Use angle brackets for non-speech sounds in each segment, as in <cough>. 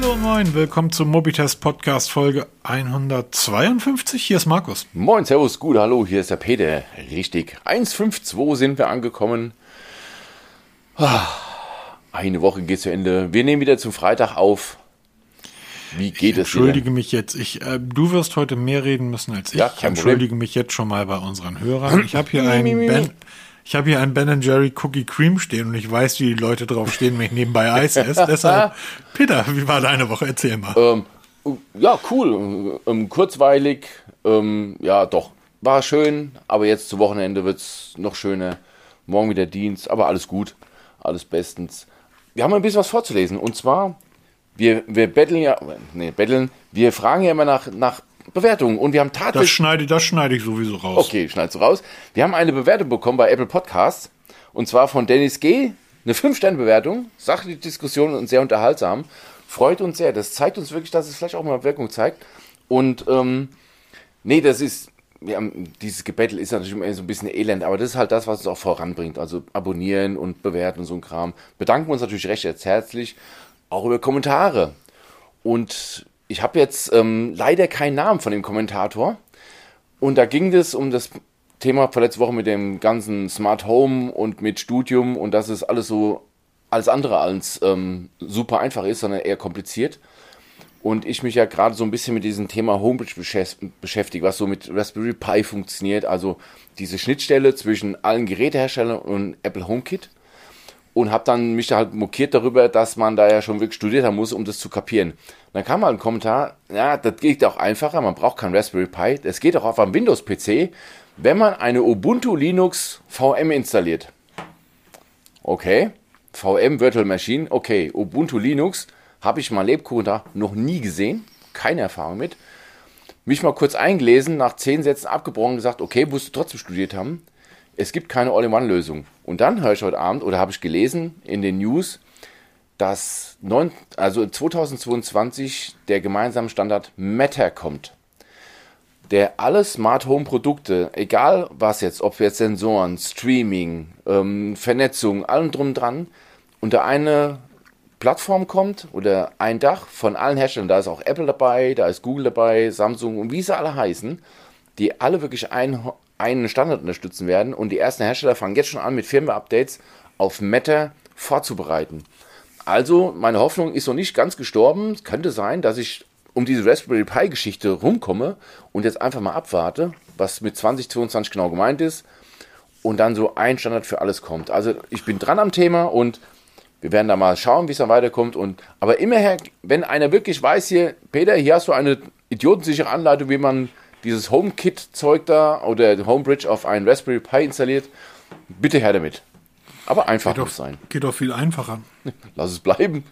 Hallo und moin, willkommen zum Mobitest Podcast Folge 152. Hier ist Markus. Moin, Servus, gut, hallo, hier ist der Peter. Richtig, 152 sind wir angekommen. Ah, Eine Woche geht zu Ende. Wir nehmen wieder zum Freitag auf. Wie geht Ich es dir? entschuldige mich jetzt. Ich, äh, du wirst heute mehr reden müssen als ich. Ja, ich entschuldige mich jetzt schon mal bei unseren Hörern. Ich habe hier einen Ben, ich habe hier einen Ben Jerry Cookie Cream stehen und ich weiß, wie die Leute drauf stehen, wenn ich nebenbei Eis esse. <laughs> Deshalb, Peter, wie war deine Woche? Erzähl mal. Ähm, ja, cool. Ähm, kurzweilig. Ähm, ja, doch. War schön, aber jetzt zu Wochenende wird es noch schöner. Morgen wieder Dienst, aber alles gut. Alles bestens. Wir haben ein bisschen was vorzulesen. Und zwar, wir, wir betteln ja, nee, betteln, wir fragen ja immer nach, nach Bewertungen. Und wir haben Das tatsächlich. schneide, das schneide ich sowieso raus. Okay, schneidest du raus. Wir haben eine Bewertung bekommen bei Apple Podcasts. Und zwar von Dennis G. Eine 5-Sterne-Bewertung. Sachliche Diskussion und sehr unterhaltsam. Freut uns sehr. Das zeigt uns wirklich, dass es vielleicht auch mal Wirkung zeigt. Und, ähm, nee, das ist, haben, dieses Gebettel ist natürlich immer so ein bisschen elend, aber das ist halt das, was uns auch voranbringt. Also abonnieren und bewerten und so ein Kram. Bedanken wir uns natürlich recht herzlich. Auch über Kommentare. Und ich habe jetzt ähm, leider keinen Namen von dem Kommentator. Und da ging es um das Thema vor letzter Woche mit dem ganzen Smart Home und mit Studium und dass es alles so alles andere als ähm, super einfach ist, sondern eher kompliziert. Und ich mich ja gerade so ein bisschen mit diesem Thema beschäft- beschäftige, was so mit Raspberry Pi funktioniert, also diese Schnittstelle zwischen allen Geräteherstellern und Apple HomeKit. Und habe dann mich da halt mokiert darüber, dass man da ja schon wirklich studiert haben muss, um das zu kapieren. Dann kam mal ein Kommentar, ja, das geht auch einfacher, man braucht kein Raspberry Pi, das geht auch auf einem Windows-PC, wenn man eine Ubuntu Linux VM installiert. Okay, VM Virtual Machine, okay, Ubuntu Linux, habe ich mal Lebkuchen da noch nie gesehen, keine Erfahrung mit. Mich mal kurz eingelesen, nach zehn Sätzen abgebrochen, gesagt, okay, musst du trotzdem studiert haben. Es gibt keine All-in-One-Lösung. Und dann höre ich heute Abend oder habe ich gelesen in den News, dass neun, also 2022 der gemeinsame Standard Matter kommt, der alle Smart Home Produkte, egal was jetzt, ob jetzt Sensoren, Streaming, ähm, Vernetzung, allem drum dran, unter eine Plattform kommt oder ein Dach von allen Herstellern. Da ist auch Apple dabei, da ist Google dabei, Samsung und wie sie alle heißen, die alle wirklich ein, einen Standard unterstützen werden. Und die ersten Hersteller fangen jetzt schon an, mit Firmware-Updates auf Matter vorzubereiten. Also, meine Hoffnung ist noch nicht ganz gestorben. Es könnte sein, dass ich um diese Raspberry Pi-Geschichte rumkomme und jetzt einfach mal abwarte, was mit 2022 genau gemeint ist und dann so ein Standard für alles kommt. Also, ich bin dran am Thema und wir werden da mal schauen, wie es dann weiterkommt. Und, aber immerher, wenn einer wirklich weiß hier, Peter, hier hast du eine idiotensichere Anleitung, wie man dieses HomeKit-Zeug da oder Homebridge auf einen Raspberry Pi installiert, bitte her damit. Aber einfach Geht muss sein. doch, geht doch viel einfacher. <laughs> Lass es bleiben.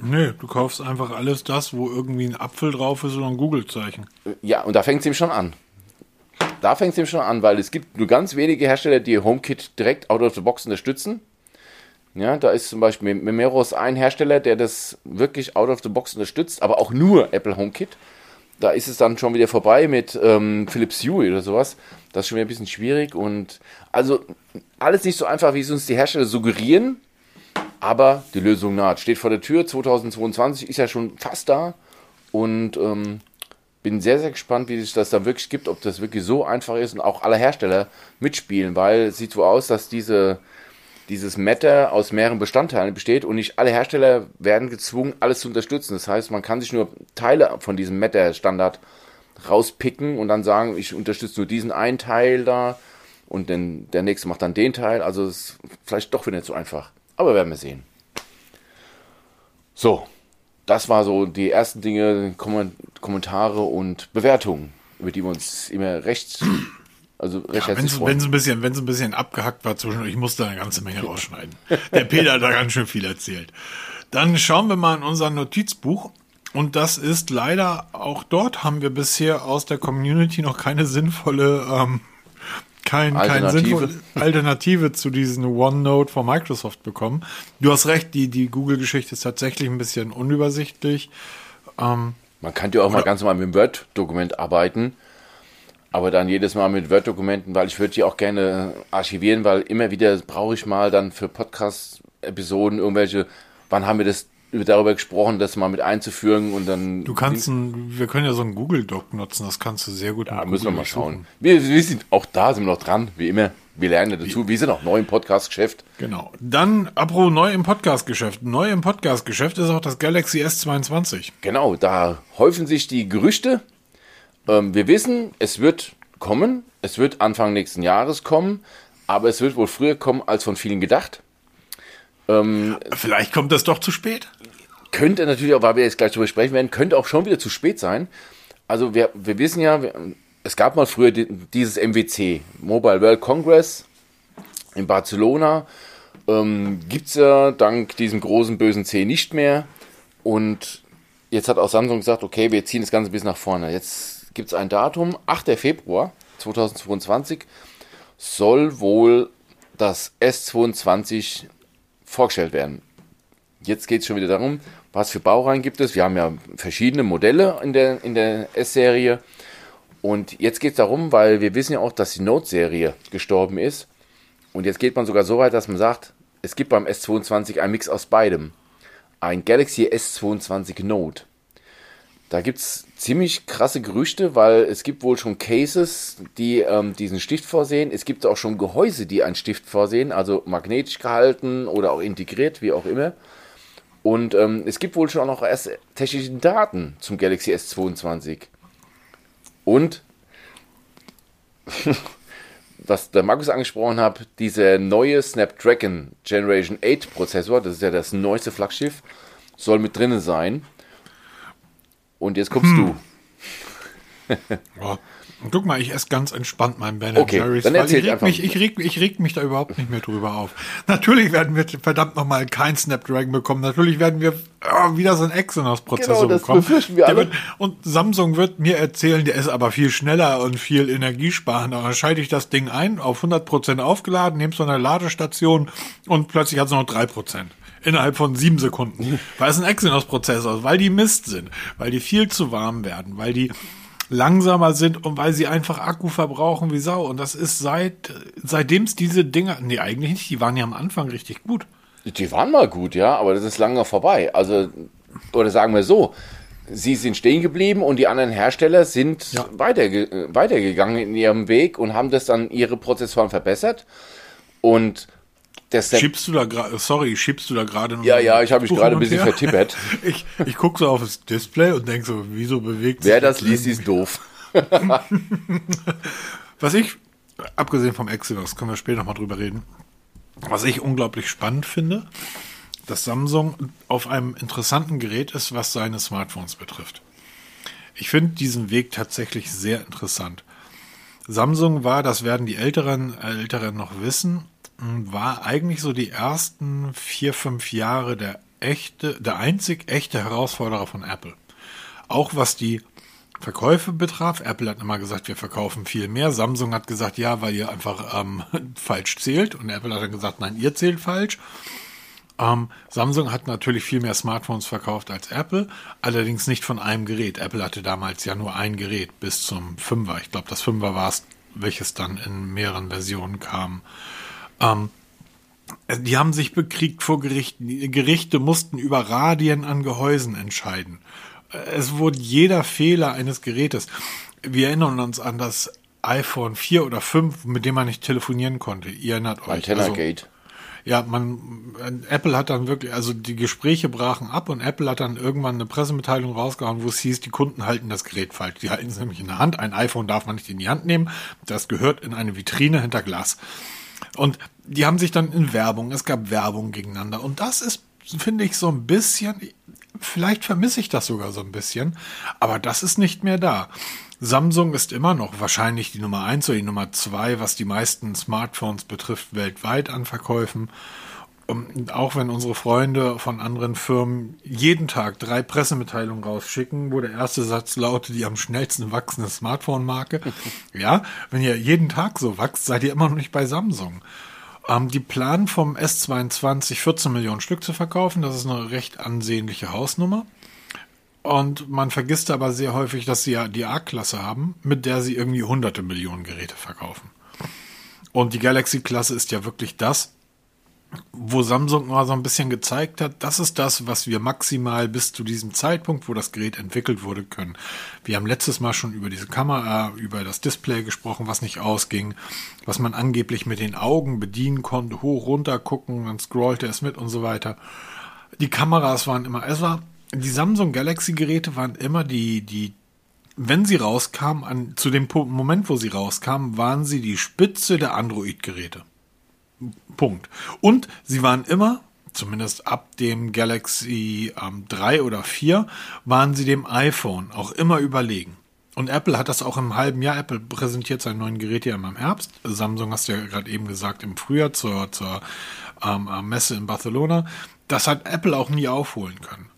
Nee, du kaufst einfach alles das, wo irgendwie ein Apfel drauf ist oder ein Google-Zeichen. Ja, und da fängt es ihm schon an. Da fängt es ihm schon an, weil es gibt nur ganz wenige Hersteller, die HomeKit direkt out of the box unterstützen. Ja, da ist zum Beispiel Memeros ein Hersteller, der das wirklich out of the box unterstützt, aber auch nur Apple HomeKit. Da ist es dann schon wieder vorbei mit ähm, Philips Hue oder sowas. Das ist schon wieder ein bisschen schwierig und also alles nicht so einfach, wie es uns die Hersteller suggerieren. Aber die Lösung naht. Steht vor der Tür. 2022 ist ja schon fast da. Und ähm, bin sehr, sehr gespannt, wie sich das da wirklich gibt, ob das wirklich so einfach ist und auch alle Hersteller mitspielen, weil es sieht so aus, dass diese, dieses Matter aus mehreren Bestandteilen besteht und nicht alle Hersteller werden gezwungen, alles zu unterstützen. Das heißt, man kann sich nur Teile von diesem Matter-Standard rauspicken und dann sagen, ich unterstütze nur diesen einen Teil da und dann der nächste macht dann den Teil. Also ist vielleicht doch wieder nicht so einfach. Aber werden wir sehen. So, das war so die ersten Dinge, Kommen- Kommentare und Bewertungen, über die wir uns immer recht, also recht Ja, wenn es ein bisschen, wenn's ein bisschen abgehackt war zwischendurch, ich musste eine ganze Menge rausschneiden. Der Peter hat da ganz schön viel erzählt. Dann schauen wir mal in unser Notizbuch. Und das ist leider, auch dort haben wir bisher aus der Community noch keine sinnvolle, ähm, kein, kein Alternative. sinnvolle Alternative zu diesen OneNote von Microsoft bekommen. Du hast recht, die, die Google-Geschichte ist tatsächlich ein bisschen unübersichtlich. Man kann ja auch mal ganz normal mit dem Word-Dokument arbeiten, aber dann jedes Mal mit Word-Dokumenten, weil ich würde die auch gerne archivieren, weil immer wieder brauche ich mal dann für Podcast-Episoden irgendwelche, wann haben wir das darüber gesprochen, das mal mit einzuführen und dann. Du kannst, ein, wir können ja so einen Google Doc nutzen, das kannst du sehr gut. Ja, müssen wir mal schauen. Wir, wir, sind auch da, sind wir noch dran, wie immer. Wir lernen ja dazu. Wir sind auch neu im Podcast-Geschäft. Genau. Dann, apro neu im Podcast-Geschäft. Neu im Podcast-Geschäft ist auch das Galaxy S22. Genau, da häufen sich die Gerüchte. Ähm, wir wissen, es wird kommen. Es wird Anfang nächsten Jahres kommen. Aber es wird wohl früher kommen, als von vielen gedacht. Ähm, Vielleicht kommt das doch zu spät. Könnte natürlich auch, weil wir jetzt gleich darüber sprechen werden, könnte auch schon wieder zu spät sein. Also wir, wir wissen ja, wir, es gab mal früher die, dieses MWC, Mobile World Congress in Barcelona. Ähm, Gibt es ja dank diesem großen bösen C nicht mehr. Und jetzt hat auch Samsung gesagt, okay, wir ziehen das Ganze bis nach vorne. Jetzt gibt es ein Datum, 8. Februar 2022 soll wohl das S22 vorgestellt werden. Jetzt geht es schon wieder darum, was für Baureihen gibt es. Wir haben ja verschiedene Modelle in der, in der S-Serie. Und jetzt geht es darum, weil wir wissen ja auch, dass die Note-Serie gestorben ist. Und jetzt geht man sogar so weit, dass man sagt, es gibt beim S22 einen Mix aus beidem. Ein Galaxy S22 Note. Da gibt es ziemlich krasse Gerüchte, weil es gibt wohl schon Cases, die ähm, diesen Stift vorsehen. Es gibt auch schon Gehäuse, die einen Stift vorsehen, also magnetisch gehalten oder auch integriert, wie auch immer. Und ähm, es gibt wohl schon auch erst technische Daten zum Galaxy S22. Und <laughs> was der Markus angesprochen hat, dieser neue Snapdragon Generation 8 Prozessor, das ist ja das neueste Flaggschiff, soll mit drinnen sein. Und jetzt kommst hm. du. oh. Guck mal, ich esse ganz entspannt meinen Ben okay, Jerry's. Dann erzähl ich, reg mich, ich, reg, ich reg mich da überhaupt nicht mehr drüber auf. Natürlich werden wir verdammt nochmal kein Snapdragon bekommen. Natürlich werden wir oh, wieder so ein Exynos-Prozessor genau, das bekommen. Befürchten wir alle. Wird, und Samsung wird mir erzählen, der ist aber viel schneller und viel energiesparender. Dann schalte ich das Ding ein, auf 100% aufgeladen, nehme so eine Ladestation und plötzlich hat es noch 3% innerhalb von sieben Sekunden. Weil es ein Exynos-Prozessor ist, weil die Mist sind, weil die viel zu warm werden, weil die langsamer sind und weil sie einfach Akku verbrauchen wie Sau. Und das ist seit, seitdem es diese Dinger, nee, eigentlich nicht, die waren ja am Anfang richtig gut. Die waren mal gut, ja, aber das ist lange vorbei. Also, oder sagen wir so, sie sind stehen geblieben und die anderen Hersteller sind ja. weiterge weitergegangen in ihrem Weg und haben das dann ihre Prozessoren verbessert. Und der Schiebst du da gerade, sorry, schiebst du da gerade noch? Ja, ja, ich habe mich gerade ein bisschen vertippert. <laughs> ich ich gucke so auf das Display und denke so, wieso bewegt sich Wer das liest, ist doof. <laughs> was ich, abgesehen vom Exynos, können wir später nochmal drüber reden, was ich unglaublich spannend finde, dass Samsung auf einem interessanten Gerät ist, was seine Smartphones betrifft. Ich finde diesen Weg tatsächlich sehr interessant. Samsung war, das werden die Älteren, Älteren noch wissen, war eigentlich so die ersten vier, fünf Jahre der echte, der einzig echte Herausforderer von Apple. Auch was die Verkäufe betraf. Apple hat immer gesagt, wir verkaufen viel mehr. Samsung hat gesagt, ja, weil ihr einfach ähm, <laughs> falsch zählt. Und Apple hat dann gesagt, nein, ihr zählt falsch. Ähm, Samsung hat natürlich viel mehr Smartphones verkauft als Apple, allerdings nicht von einem Gerät. Apple hatte damals ja nur ein Gerät bis zum Fünfer. Ich glaube, das Fünfer war es, welches dann in mehreren Versionen kam. Ähm, die haben sich bekriegt vor Gerichten. Die Gerichte mussten über Radien an Gehäusen entscheiden. Es wurde jeder Fehler eines Gerätes. Wir erinnern uns an das iPhone 4 oder 5, mit dem man nicht telefonieren konnte. Ihr erinnert euch. Antenna also, Gate. Ja, man, Apple hat dann wirklich, also die Gespräche brachen ab und Apple hat dann irgendwann eine Pressemitteilung rausgehauen, wo es hieß, die Kunden halten das Gerät falsch. Die halten es nämlich in der Hand. Ein iPhone darf man nicht in die Hand nehmen. Das gehört in eine Vitrine hinter Glas. Und die haben sich dann in Werbung, es gab Werbung gegeneinander. Und das ist, finde ich, so ein bisschen, vielleicht vermisse ich das sogar so ein bisschen, aber das ist nicht mehr da. Samsung ist immer noch wahrscheinlich die Nummer eins oder die Nummer zwei, was die meisten Smartphones betrifft, weltweit an Verkäufen. Und auch wenn unsere Freunde von anderen Firmen jeden Tag drei Pressemitteilungen rausschicken, wo der erste Satz lautet, die am schnellsten wachsende Smartphone-Marke. <laughs> ja, wenn ihr jeden Tag so wächst, seid ihr immer noch nicht bei Samsung. Ähm, die planen vom S22 14 Millionen Stück zu verkaufen. Das ist eine recht ansehnliche Hausnummer. Und man vergisst aber sehr häufig, dass sie ja die A-Klasse haben, mit der sie irgendwie hunderte Millionen Geräte verkaufen. Und die Galaxy-Klasse ist ja wirklich das, wo Samsung mal so ein bisschen gezeigt hat, das ist das, was wir maximal bis zu diesem Zeitpunkt, wo das Gerät entwickelt wurde, können. Wir haben letztes Mal schon über diese Kamera, über das Display gesprochen, was nicht ausging, was man angeblich mit den Augen bedienen konnte, hoch, runter gucken, dann scrollte es mit und so weiter. Die Kameras waren immer, es war, die Samsung Galaxy Geräte waren immer die, die, wenn sie rauskamen, an, zu dem Moment, wo sie rauskamen, waren sie die Spitze der Android-Geräte. Punkt. Und sie waren immer, zumindest ab dem Galaxy ähm, 3 oder 4, waren sie dem iPhone auch immer überlegen. Und Apple hat das auch im halben Jahr. Apple präsentiert sein neuen Gerät ja immer im Herbst. Samsung hast du ja gerade eben gesagt, im Frühjahr zur, zur ähm, äh, Messe in Barcelona. Das hat Apple auch nie aufholen können.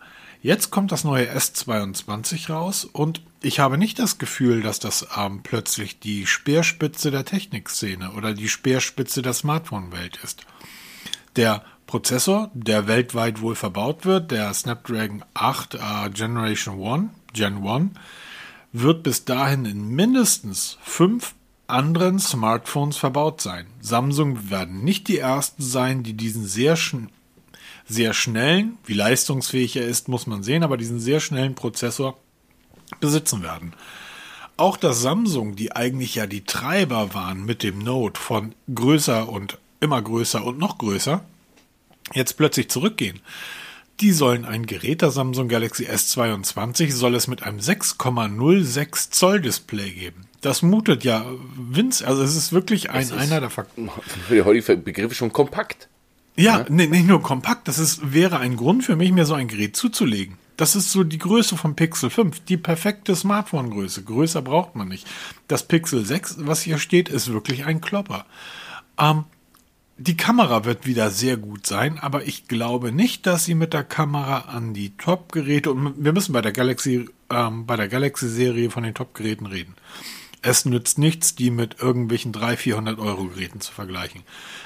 Jetzt kommt das neue S22 raus und ich habe nicht das Gefühl, dass das ähm, plötzlich die Speerspitze der Technikszene oder die Speerspitze der Smartphone-Welt ist. Der Prozessor, der weltweit wohl verbaut wird, der Snapdragon 8 äh, Generation 1, Gen 1, wird bis dahin in mindestens fünf anderen Smartphones verbaut sein. Samsung werden nicht die ersten sein, die diesen sehr sehr schnellen, wie leistungsfähig er ist, muss man sehen, aber diesen sehr schnellen Prozessor besitzen werden. Auch dass Samsung, die eigentlich ja die Treiber waren mit dem Note von größer und immer größer und noch größer, jetzt plötzlich zurückgehen. Die sollen ein Gerät der Samsung Galaxy S22 soll es mit einem 6,06 Zoll Display geben. Das mutet ja winz, also es ist wirklich ein, ist einer der Faktoren. <laughs> Für die heutige Begriffe schon kompakt. Ja, ja? Nee, nicht nur kompakt, das ist, wäre ein Grund für mich, mir so ein Gerät zuzulegen. Das ist so die Größe vom Pixel 5, die perfekte Smartphone-Größe. Größer braucht man nicht. Das Pixel 6, was hier steht, ist wirklich ein Klopper. Ähm, die Kamera wird wieder sehr gut sein, aber ich glaube nicht, dass sie mit der Kamera an die Top-Geräte und wir müssen bei der Galaxy, ähm, bei der Galaxy-Serie von den Top-Geräten reden. Es nützt nichts, die mit irgendwelchen 300, 400 Euro Geräten zu vergleichen.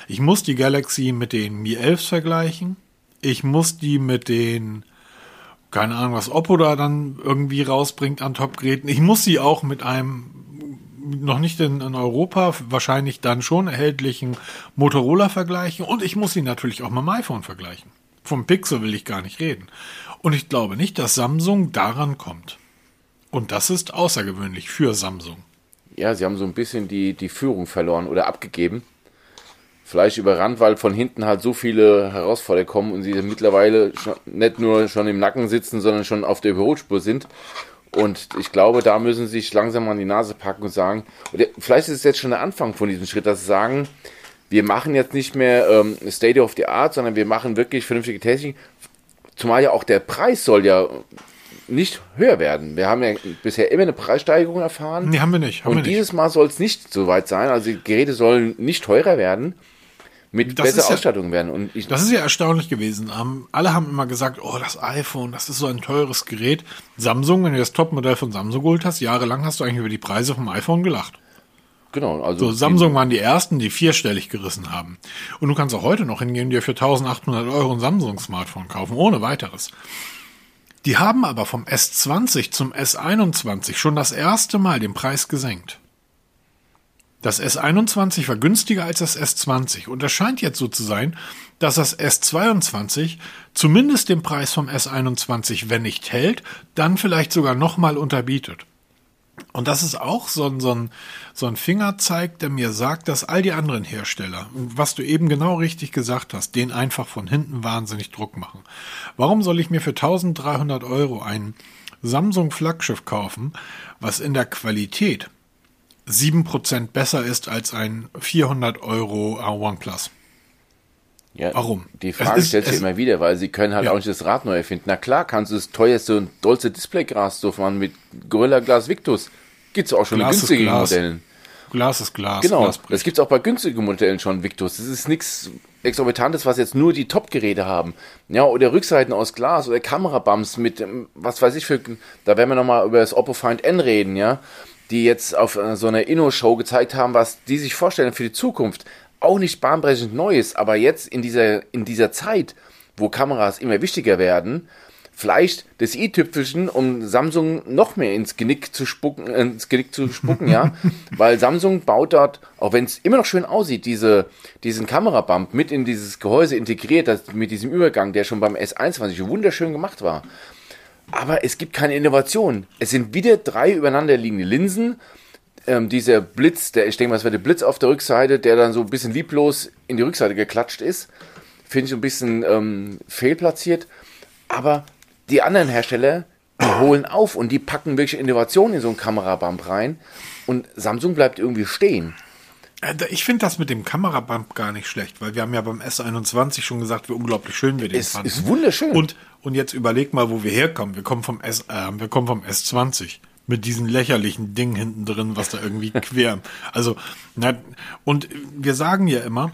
Ich muss die Galaxy mit den Mi 11 vergleichen. Ich muss die mit den, keine Ahnung, was Oppo da dann irgendwie rausbringt an Top-Geräten. Ich muss sie auch mit einem noch nicht in, in, Europa, wahrscheinlich dann schon erhältlichen Motorola vergleichen und ich muss sie natürlich auch mit dem iPhone vergleichen. Vom Pixel will ich gar nicht reden. Und ich glaube nicht, dass Samsung daran kommt. Und das ist außergewöhnlich für Samsung ja, sie haben so ein bisschen die, die Führung verloren oder abgegeben. Vielleicht überrannt, weil von hinten halt so viele Herausforderungen kommen und sie mittlerweile schon, nicht nur schon im Nacken sitzen, sondern schon auf der Überholspur sind. Und ich glaube, da müssen sie sich langsam an die Nase packen und sagen, oder vielleicht ist es jetzt schon der Anfang von diesem Schritt, dass sie sagen, wir machen jetzt nicht mehr ähm, State of the Art, sondern wir machen wirklich vernünftige Technik. Zumal ja auch der Preis soll ja nicht höher werden. Wir haben ja bisher immer eine Preissteigerung erfahren. Nee, haben wir nicht. Haben und wir dieses Mal soll es nicht so weit sein. Also die Geräte sollen nicht teurer werden, mit das besserer Ausstattung ja, werden. Und ich, das ist ja erstaunlich gewesen. Um, alle haben immer gesagt, oh, das iPhone, das ist so ein teures Gerät. Samsung, wenn du das Topmodell von Samsung geholt hast, jahrelang hast du eigentlich über die Preise vom iPhone gelacht. Genau, also. So, Samsung waren die ersten, die vierstellig gerissen haben. Und du kannst auch heute noch hingehen und dir für 1800 Euro ein Samsung-Smartphone kaufen, ohne weiteres. Die haben aber vom S20 zum S21 schon das erste Mal den Preis gesenkt. Das S21 war günstiger als das S20 und es scheint jetzt so zu sein, dass das S22 zumindest den Preis vom S21, wenn nicht hält, dann vielleicht sogar nochmal unterbietet. Und das ist auch so ein, so, ein, so ein Fingerzeig, der mir sagt, dass all die anderen Hersteller, was du eben genau richtig gesagt hast, den einfach von hinten wahnsinnig Druck machen. Warum soll ich mir für 1300 Euro ein Samsung Flaggschiff kaufen, was in der Qualität 7% besser ist als ein 400 Euro OnePlus? Ja, Warum? Die Frage ist, stellt sich immer wieder, weil sie können halt ja. auch nicht das Rad neu erfinden. Na klar, kannst du das teuerste und dollste Displayglas so fahren mit Gorilla Glas Victus. Gibt's auch schon Glas in günstigen Modellen. Glas ist Glas. Genau, Glas das gibt's auch bei günstigen Modellen schon, Victus. Das ist nichts Exorbitantes, was jetzt nur die Top-Geräte haben. Ja, oder Rückseiten aus Glas oder Kamerabums mit, ähm, was weiß ich für, da werden wir nochmal über das Oppo Find N reden, ja, die jetzt auf äh, so einer Inno-Show gezeigt haben, was die sich vorstellen für die Zukunft auch nicht bahnbrechend Neues, aber jetzt in dieser, in dieser Zeit, wo Kameras immer wichtiger werden, vielleicht das i-Tüpfelchen, um Samsung noch mehr ins Genick zu spucken, äh, ins Genick zu spucken, ja. <laughs> Weil Samsung baut dort, auch wenn es immer noch schön aussieht, diese, diesen Kamerabump mit in dieses Gehäuse integriert, das, mit diesem Übergang, der schon beim S21 wunderschön gemacht war. Aber es gibt keine Innovation. Es sind wieder drei übereinander liegende Linsen. Ähm, dieser Blitz, der, ich denke mal, es wäre der Blitz auf der Rückseite, der dann so ein bisschen lieblos in die Rückseite geklatscht ist. Finde ich ein bisschen ähm, fehlplatziert. Aber die anderen Hersteller, die holen auf und die packen wirklich Innovation in so einen Kamerabump rein und Samsung bleibt irgendwie stehen. Äh, Ich finde das mit dem Kamerabump gar nicht schlecht, weil wir haben ja beim S21 schon gesagt, wie unglaublich schön wir den Es fanden. ist wunderschön. Und, und jetzt überleg mal, wo wir herkommen. Wir kommen vom S, äh, wir kommen vom S20 mit diesem lächerlichen Ding hinten drin, was da irgendwie <laughs> quer. Also, na, und wir sagen ja immer,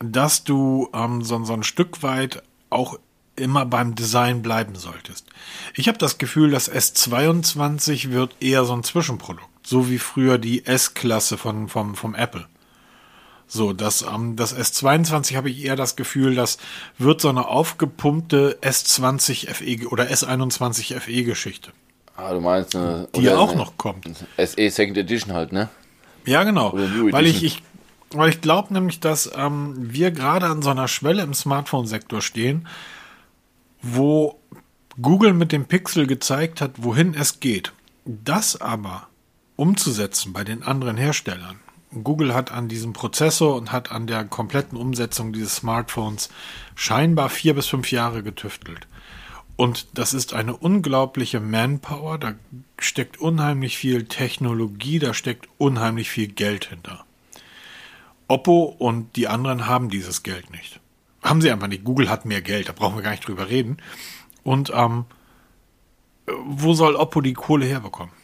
dass du ähm, so, so ein Stück weit auch immer beim Design bleiben solltest. Ich habe das Gefühl, das S22 wird eher so ein Zwischenprodukt, so wie früher die S-Klasse von vom vom Apple. So, das, ähm, das S22 habe ich eher das Gefühl, das wird so eine aufgepumpte S20 FE oder S21 FE Geschichte, ah, du meinst eine, die ja auch eine noch kommt. SE Second Edition halt, ne? Ja, genau. Weil ich, ich, weil ich glaube nämlich, dass ähm, wir gerade an so einer Schwelle im Smartphone-Sektor stehen, wo Google mit dem Pixel gezeigt hat, wohin es geht. Das aber umzusetzen bei den anderen Herstellern. Google hat an diesem Prozessor und hat an der kompletten Umsetzung dieses Smartphones scheinbar vier bis fünf Jahre getüftelt. Und das ist eine unglaubliche Manpower, da steckt unheimlich viel Technologie, da steckt unheimlich viel Geld hinter. Oppo und die anderen haben dieses Geld nicht. Haben sie einfach nicht. Google hat mehr Geld, da brauchen wir gar nicht drüber reden. Und ähm, wo soll Oppo die Kohle herbekommen?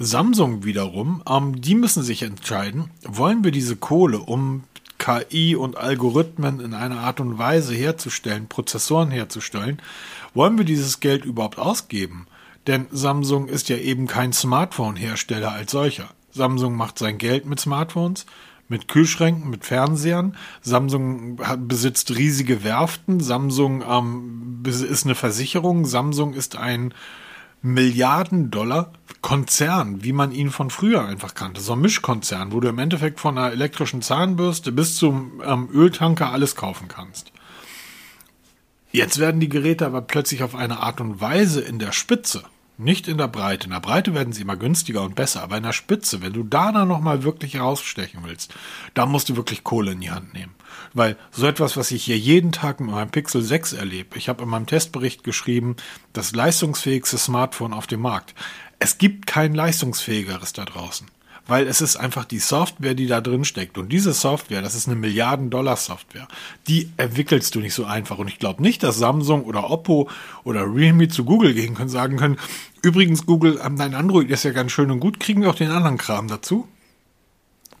Samsung wiederum, ähm, die müssen sich entscheiden, wollen wir diese Kohle, um KI und Algorithmen in einer Art und Weise herzustellen, Prozessoren herzustellen, wollen wir dieses Geld überhaupt ausgeben? Denn Samsung ist ja eben kein Smartphone-Hersteller als solcher. Samsung macht sein Geld mit Smartphones, mit Kühlschränken, mit Fernsehern. Samsung hat, besitzt riesige Werften. Samsung ähm, ist eine Versicherung. Samsung ist ein Milliarden-Dollar-Konzern, wie man ihn von früher einfach kannte. So ein Mischkonzern, wo du im Endeffekt von einer elektrischen Zahnbürste bis zum ähm, Öltanker alles kaufen kannst. Jetzt werden die Geräte aber plötzlich auf eine Art und Weise in der Spitze, nicht in der Breite. In der Breite werden sie immer günstiger und besser, aber in der Spitze, wenn du da dann nochmal wirklich herausstechen willst, da musst du wirklich Kohle in die Hand nehmen. Weil so etwas, was ich hier jeden Tag mit meinem Pixel 6 erlebe, ich habe in meinem Testbericht geschrieben, das leistungsfähigste Smartphone auf dem Markt. Es gibt kein leistungsfähigeres da draußen weil es ist einfach die Software, die da drin steckt. Und diese Software, das ist eine Milliarden-Dollar-Software, die entwickelst du nicht so einfach. Und ich glaube nicht, dass Samsung oder Oppo oder Realme zu Google gehen können, sagen können, übrigens Google, ähm, dein Android ist ja ganz schön und gut, kriegen wir auch den anderen Kram dazu?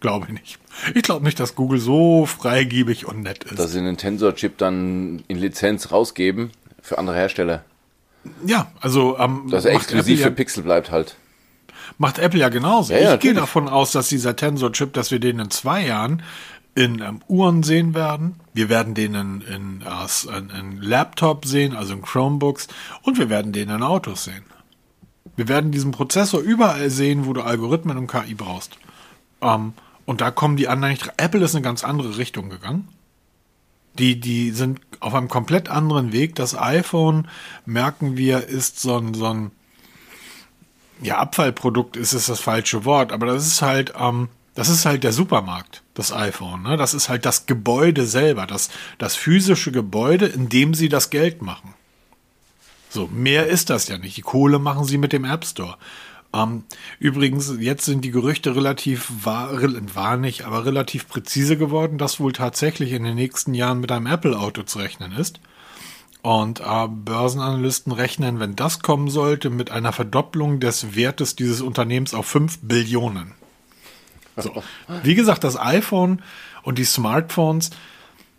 Glaube ich nicht. Ich glaube nicht, dass Google so freigebig und nett ist. Dass sie einen Tensor-Chip dann in Lizenz rausgeben für andere Hersteller. ja, also ähm, Dass er exklusiv Apple für Pixel bleibt halt. Macht Apple ja genauso. Ja, ja, ich gehe natürlich. davon aus, dass dieser Tensor-Chip, dass wir den in zwei Jahren in ähm, Uhren sehen werden. Wir werden den in, in, in, in Laptop sehen, also in Chromebooks. Und wir werden den in Autos sehen. Wir werden diesen Prozessor überall sehen, wo du Algorithmen und KI brauchst. Ähm, und da kommen die anderen nicht. Apple ist eine ganz andere Richtung gegangen. Die, die sind auf einem komplett anderen Weg. Das iPhone, merken wir, ist so ein, so ein ja, Abfallprodukt ist es das falsche Wort, aber das ist halt, ähm, das ist halt der Supermarkt, das iPhone. Ne? Das ist halt das Gebäude selber, das, das physische Gebäude, in dem sie das Geld machen. So, mehr ist das ja nicht. Die Kohle machen sie mit dem App Store. Ähm, übrigens, jetzt sind die Gerüchte relativ wahr, wahr nicht, aber relativ präzise geworden, dass wohl tatsächlich in den nächsten Jahren mit einem Apple-Auto zu rechnen ist. Und äh, Börsenanalysten rechnen, wenn das kommen sollte, mit einer Verdopplung des Wertes dieses Unternehmens auf 5 Billionen. So. <laughs> Wie gesagt, das iPhone und die Smartphones,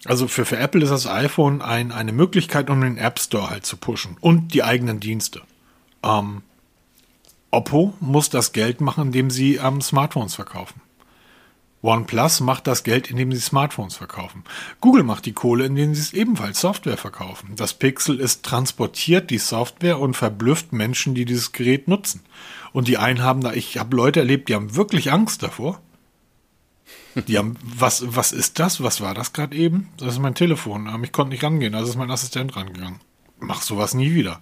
also für, für Apple ist das iPhone ein, eine Möglichkeit, um den App Store halt zu pushen und die eigenen Dienste. Ähm, Oppo muss das Geld machen, indem sie ähm, Smartphones verkaufen. OnePlus macht das Geld, indem sie Smartphones verkaufen. Google macht die Kohle, indem sie ebenfalls Software verkaufen. Das Pixel ist transportiert die Software und verblüfft Menschen, die dieses Gerät nutzen. Und die einen haben da, ich habe Leute erlebt, die haben wirklich Angst davor. Die haben, was, was ist das? Was war das gerade eben? Das ist mein Telefon. Ich konnte nicht rangehen, also ist mein Assistent rangegangen. Mach sowas nie wieder.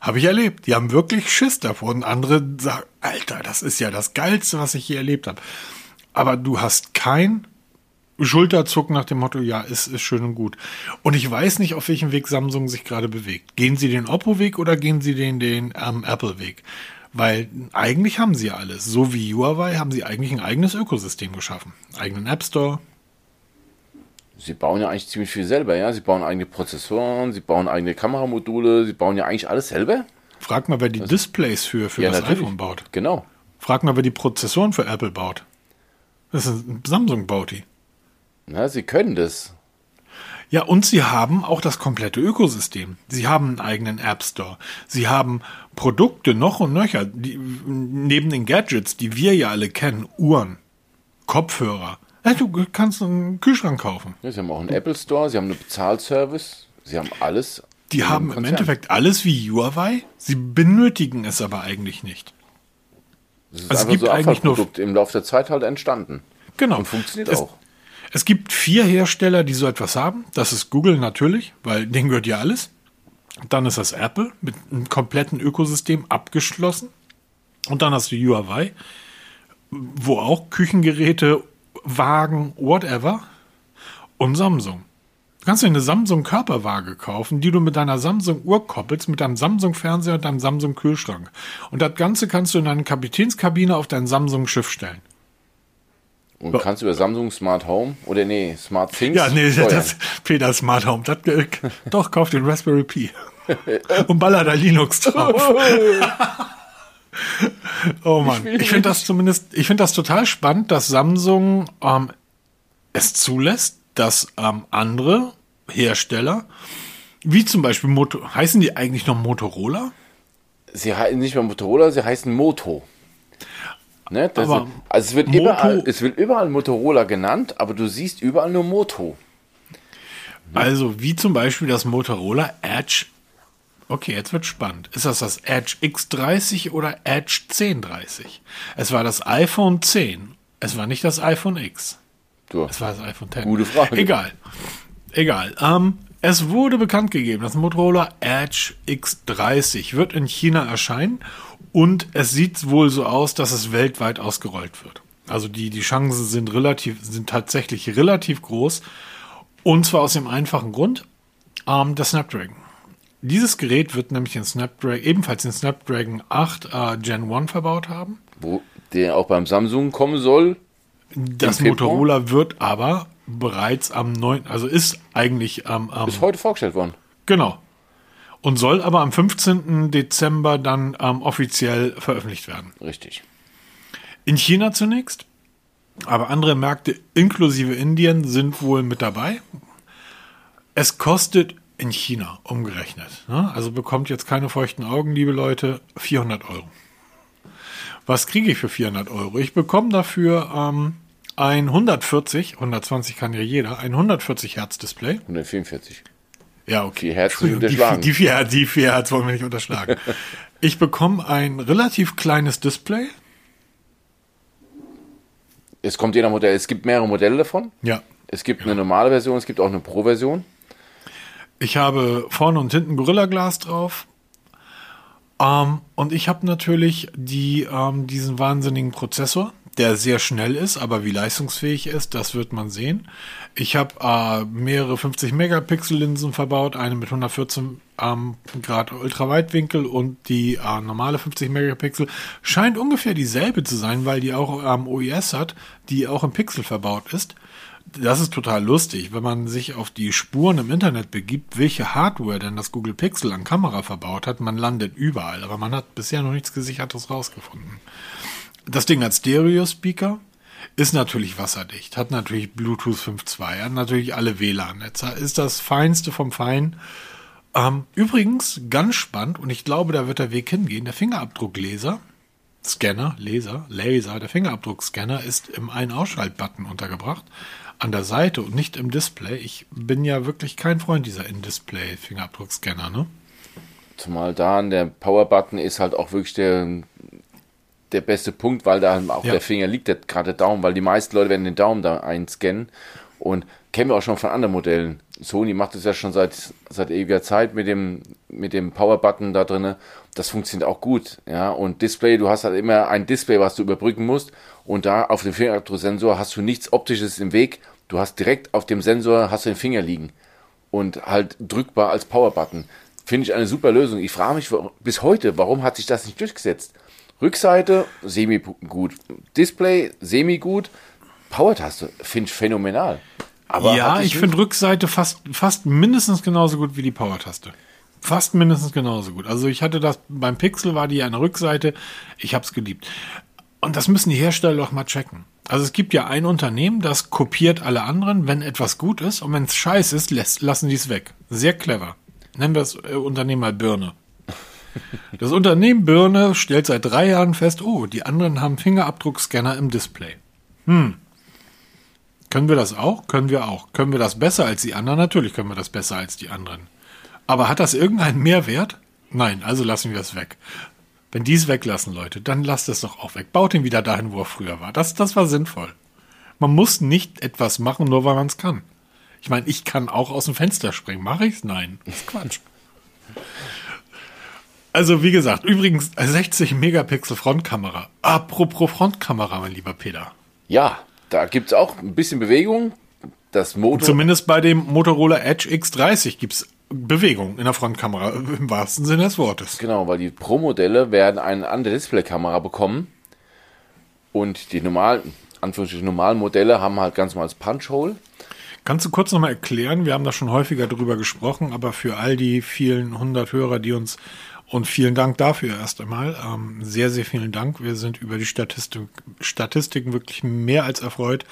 Habe ich erlebt. Die haben wirklich Schiss davor. Und andere sagen, Alter, das ist ja das Geilste, was ich hier erlebt habe. Aber du hast kein Schulterzucken nach dem Motto, ja, ist, ist schön und gut. Und ich weiß nicht, auf welchem Weg Samsung sich gerade bewegt. Gehen sie den Oppo-Weg oder gehen sie den, den ähm, Apple-Weg? Weil eigentlich haben sie ja alles. So wie Huawei haben sie eigentlich ein eigenes Ökosystem geschaffen. Eigenen App Store. Sie bauen ja eigentlich ziemlich viel selber, ja. Sie bauen eigene Prozessoren, sie bauen eigene Kameramodule, sie bauen ja eigentlich alles selber. Frag mal, wer die also, Displays für, für ja, das natürlich. iPhone baut. Genau. Frag mal, wer die Prozessoren für Apple baut. Das ist ein Samsung baut die. Na, sie können das. Ja, und sie haben auch das komplette Ökosystem. Sie haben einen eigenen App Store. Sie haben Produkte noch und nöcher, die, neben den Gadgets, die wir ja alle kennen, Uhren, Kopfhörer. Ja, du kannst einen Kühlschrank kaufen. Ja, sie haben auch einen Apple Store, sie haben einen Bezahlservice, sie haben alles. Die haben im Endeffekt alles wie Huawei, sie benötigen es aber eigentlich nicht. Das ist also es gibt so eigentlich nur im Laufe der Zeit halt entstanden. Genau. Und funktioniert es, auch. Es gibt vier Hersteller, die so etwas haben. Das ist Google natürlich, weil denen gehört ja alles. Dann ist das Apple mit einem kompletten Ökosystem abgeschlossen. Und dann hast du Huawei, wo auch Küchengeräte, Wagen, whatever. Und Samsung. Du kannst dir eine Samsung Körperwaage kaufen, die du mit deiner Samsung Uhr koppelst, mit deinem Samsung Fernseher und deinem Samsung Kühlschrank. Und das Ganze kannst du in deine Kapitänskabine auf dein Samsung Schiff stellen. Und kannst über Samsung Smart Home oder nee, Smart Things. Ja, nee, steuern. das Peter Smart Home. Das, <laughs> doch, kauf den Raspberry Pi. <laughs> und baller da Linux drauf. <laughs> oh Mann. Ich, ich finde das zumindest, ich finde das total spannend, dass Samsung ähm, es zulässt, dass ähm, andere Hersteller, wie zum Beispiel Moto, heißen die eigentlich noch Motorola? Sie heißen nicht mehr Motorola, sie heißen Moto. Ne? Das aber ist, also es wird, überall, es wird überall Motorola genannt, aber du siehst überall nur Moto. Also wie zum Beispiel das Motorola Edge. Okay, jetzt wird spannend. Ist das das Edge X30 oder Edge 1030? Es war das iPhone 10. Es war nicht das iPhone X. Du, es war das iPhone 10. Gute Frage. Egal. Egal. Ähm, es wurde bekannt gegeben, das Motorola Edge X30 wird in China erscheinen und es sieht wohl so aus, dass es weltweit ausgerollt wird. Also die, die Chancen sind relativ, sind tatsächlich relativ groß. Und zwar aus dem einfachen Grund, ähm, der Snapdragon. Dieses Gerät wird nämlich in Snapdragon, ebenfalls in Snapdragon 8 äh, Gen 1 verbaut haben. Wo der auch beim Samsung kommen soll. Das Motorola wird aber bereits am 9., also ist eigentlich am. Ähm, ist heute vorgestellt worden. Genau und soll aber am 15. Dezember dann ähm, offiziell veröffentlicht werden. Richtig. In China zunächst, aber andere Märkte inklusive Indien sind wohl mit dabei. Es kostet in China umgerechnet, ne? also bekommt jetzt keine feuchten Augen, liebe Leute, 400 Euro. Was kriege ich für 400 Euro? Ich bekomme dafür ähm, ein 140, 120 kann ja jeder, ein 140 Hertz Display. 144. Ja, okay. Die Herzen nicht <laughs> unterschlagen. Die, die, vier, die vier Herzen wollen wir nicht unterschlagen. <laughs> ich bekomme ein relativ kleines Display. Es kommt je nach Modell. Es gibt mehrere Modelle davon. Ja. Es gibt eine normale Version, es gibt auch eine Pro-Version. Ich habe vorne und hinten Gorilla Glas drauf. Ähm, und ich habe natürlich die, ähm, diesen wahnsinnigen Prozessor, der sehr schnell ist, aber wie leistungsfähig ist, das wird man sehen. Ich habe äh, mehrere 50 Megapixel Linsen verbaut, eine mit 114 ähm, Grad Ultraweitwinkel und die äh, normale 50 Megapixel scheint ungefähr dieselbe zu sein, weil die auch ähm, OIS hat, die auch im Pixel verbaut ist. Das ist total lustig, wenn man sich auf die Spuren im Internet begibt, welche Hardware denn das Google Pixel an Kamera verbaut hat. Man landet überall, aber man hat bisher noch nichts Gesichertes rausgefunden. Das Ding hat Stereo-Speaker, ist natürlich wasserdicht, hat natürlich Bluetooth 5.2, hat natürlich alle WLAN-Netze, ist das Feinste vom Fein. Ähm, übrigens, ganz spannend, und ich glaube, da wird der Weg hingehen, der Fingerabdruckleser Scanner, Laser, Laser, der Fingerabdruckscanner ist im Ein-Ausschalt-Button untergebracht, an der Seite und nicht im Display. Ich bin ja wirklich kein Freund dieser In-Display-Fingerabdruckscanner, ne? Zumal da der Power-Button ist halt auch wirklich der, der beste Punkt, weil da auch ja. der Finger liegt, gerade der Daumen, weil die meisten Leute werden den Daumen da einscannen und kennen wir auch schon von anderen Modellen. Sony macht es ja schon seit, seit ewiger Zeit mit dem, mit dem Power-Button da drin. Das funktioniert auch gut. Ja, und Display, du hast halt immer ein Display, was du überbrücken musst. Und da auf dem Fingerabdrucksensor hast du nichts Optisches im Weg. Du hast direkt auf dem Sensor hast du den Finger liegen. Und halt drückbar als Power-Button. Finde ich eine super Lösung. Ich frage mich bis heute, warum hat sich das nicht durchgesetzt? Rückseite, semi gut. Display, semi gut. Power-Taste, finde ich phänomenal. Aber ja, ich finde Rückseite fast, fast mindestens genauso gut wie die Power-Taste. Fast mindestens genauso gut. Also ich hatte das, beim Pixel war die eine Rückseite, ich habe es geliebt. Und das müssen die Hersteller doch mal checken. Also es gibt ja ein Unternehmen, das kopiert alle anderen, wenn etwas gut ist und wenn es scheiße ist, lässt, lassen die es weg. Sehr clever. Nennen wir das äh, Unternehmen mal Birne. <laughs> Das Unternehmen Birne stellt seit drei Jahren fest, oh, die anderen haben Fingerabdruckscanner im Display. Hm, können wir das auch? Können wir auch. Können wir das besser als die anderen? Natürlich können wir das besser als die anderen. Aber hat das irgendeinen Mehrwert? Nein, also lassen wir es weg. Wenn die es weglassen, Leute, dann lasst es doch auch weg. Baut ihn wieder dahin, wo er früher war. Das, das war sinnvoll. Man muss nicht etwas machen, nur weil man es kann. Ich meine, ich kann auch aus dem Fenster springen. Mache ich's? Nein. Das ist Quatsch. Also, wie gesagt, übrigens 60 Megapixel Frontkamera. Apropos Frontkamera, mein lieber Peter. Ja, da gibt es auch ein bisschen Bewegung. Das Motor Zumindest bei dem Motorola Edge X30 gibt es Bewegung in der Frontkamera, im wahrsten Sinne des Wortes. Genau, weil die Pro-Modelle werden eine andere Displaykamera bekommen. Und die normalen, Anführungsstrichen normalen Modelle haben halt ganz normal das Punch-Hole. Kannst du kurz nochmal erklären, wir haben da schon häufiger drüber gesprochen, aber für all die vielen hundert Hörer, die uns und vielen Dank dafür erst einmal. Ähm, sehr, sehr vielen Dank. Wir sind über die Statistik, Statistiken wirklich mehr als erfreut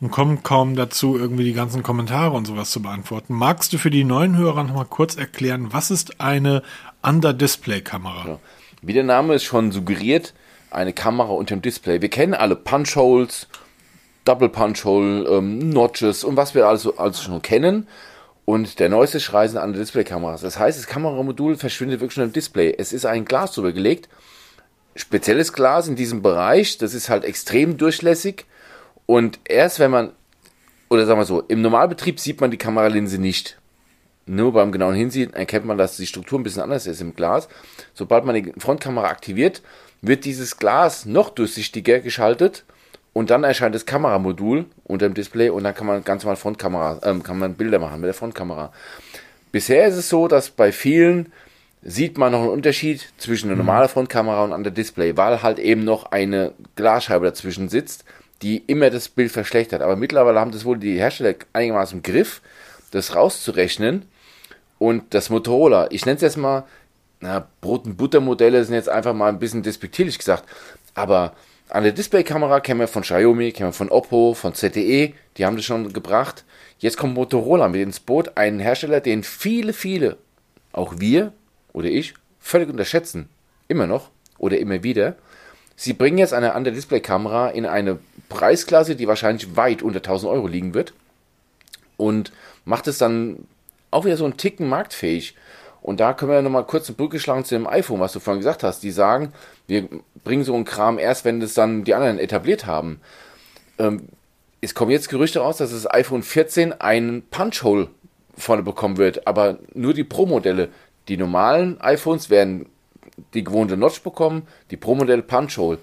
und kommen kaum dazu, irgendwie die ganzen Kommentare und sowas zu beantworten. Magst du für die neuen Hörer noch mal kurz erklären, was ist eine Under-Display-Kamera? Ja. Wie der Name es schon suggeriert, eine Kamera unter dem Display. Wir kennen alle Punch-Holes, Double Punch-Hole, ähm, Notches und was wir also, also schon kennen. Und der neueste Schrei sind andere Displaykameras. Das heißt, das Kameramodul verschwindet wirklich schon im Display. Es ist ein Glas drüber gelegt. Spezielles Glas in diesem Bereich. Das ist halt extrem durchlässig. Und erst wenn man, oder sagen wir so, im Normalbetrieb sieht man die Kameralinse nicht. Nur beim genauen Hinsehen erkennt man, dass die Struktur ein bisschen anders ist im Glas. Sobald man die Frontkamera aktiviert, wird dieses Glas noch durchsichtiger geschaltet und dann erscheint das Kameramodul unter dem Display und dann kann man ganz normal Frontkamera, ähm, kann man Bilder machen mit der Frontkamera. Bisher ist es so, dass bei vielen sieht man noch einen Unterschied zwischen einer mhm. normalen Frontkamera und an der Display, weil halt eben noch eine Glasscheibe dazwischen sitzt, die immer das Bild verschlechtert. Aber mittlerweile haben das wohl die Hersteller einigermaßen im Griff, das rauszurechnen. Und das Motorola, ich nenne es jetzt mal, na, Brot- und Buttermodelle sind jetzt einfach mal ein bisschen despektierlich gesagt, aber eine Displaykamera kennen wir von Xiaomi, kennen wir von Oppo, von ZTE, die haben das schon gebracht. Jetzt kommt Motorola mit ins Boot, einen Hersteller, den viele, viele, auch wir oder ich, völlig unterschätzen. Immer noch oder immer wieder. Sie bringen jetzt eine andere Displaykamera in eine Preisklasse, die wahrscheinlich weit unter 1000 Euro liegen wird. Und macht es dann auch wieder so einen Ticken marktfähig. Und da können wir nochmal kurz eine Brücke schlagen zu dem iPhone, was du vorhin gesagt hast. Die sagen, wir bringen so einen Kram erst, wenn das dann die anderen etabliert haben. Ähm, es kommen jetzt Gerüchte raus, dass das iPhone 14 einen Punch-Hole vorne bekommen wird, aber nur die Pro-Modelle. Die normalen iPhones werden die gewohnte Notch bekommen, die Pro-Modelle Punch-Hole.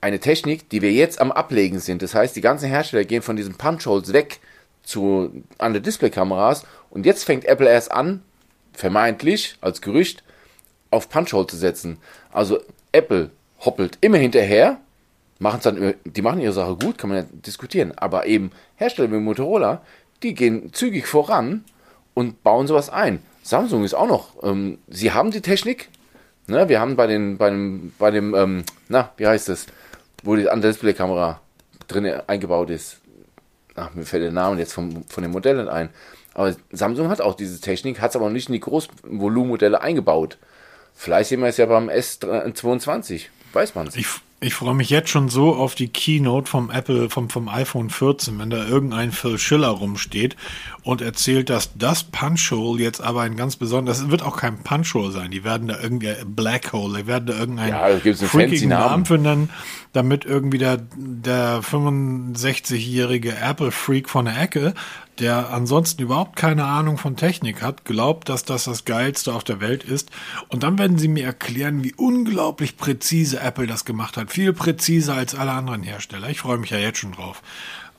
Eine Technik, die wir jetzt am Ablegen sind. Das heißt, die ganzen Hersteller gehen von diesen Punch-Holes weg zu an der Display-Kameras und jetzt fängt Apple erst an, vermeintlich als Gerücht auf Punch-Hole zu setzen. Also Apple hoppelt immer hinterher, machen dann, die machen ihre Sache gut, kann man ja diskutieren, aber eben Hersteller wie Motorola, die gehen zügig voran und bauen sowas ein. Samsung ist auch noch, ähm, sie haben die Technik, ne, wir haben bei den, bei dem, bei dem, ähm, na, wie heißt das, wo die andere Display-Kamera drin eingebaut ist. Ach, mir fällt der Name jetzt vom, von den Modellen ein. Aber Samsung hat auch diese Technik, hat es aber nicht in die Großvolumenmodelle eingebaut. Vielleicht sehen wir es ja beim S22, weiß man es. Ich, Ich freue mich jetzt schon so auf die Keynote vom Apple, vom, vom iPhone 14, wenn da irgendein Phil Schiller rumsteht und erzählt, dass das Punch-Hole jetzt aber ein ganz besonderes, es wird auch kein Punch-Hole sein, die werden da irgendwie Black Hole, die werden da irgendeinen ja, freakigen Namen. Nennen, damit irgendwie der, der 65-jährige Apple-Freak von der Ecke der ansonsten überhaupt keine Ahnung von Technik hat, glaubt, dass das das Geilste auf der Welt ist. Und dann werden sie mir erklären, wie unglaublich präzise Apple das gemacht hat. Viel präziser als alle anderen Hersteller. Ich freue mich ja jetzt schon drauf.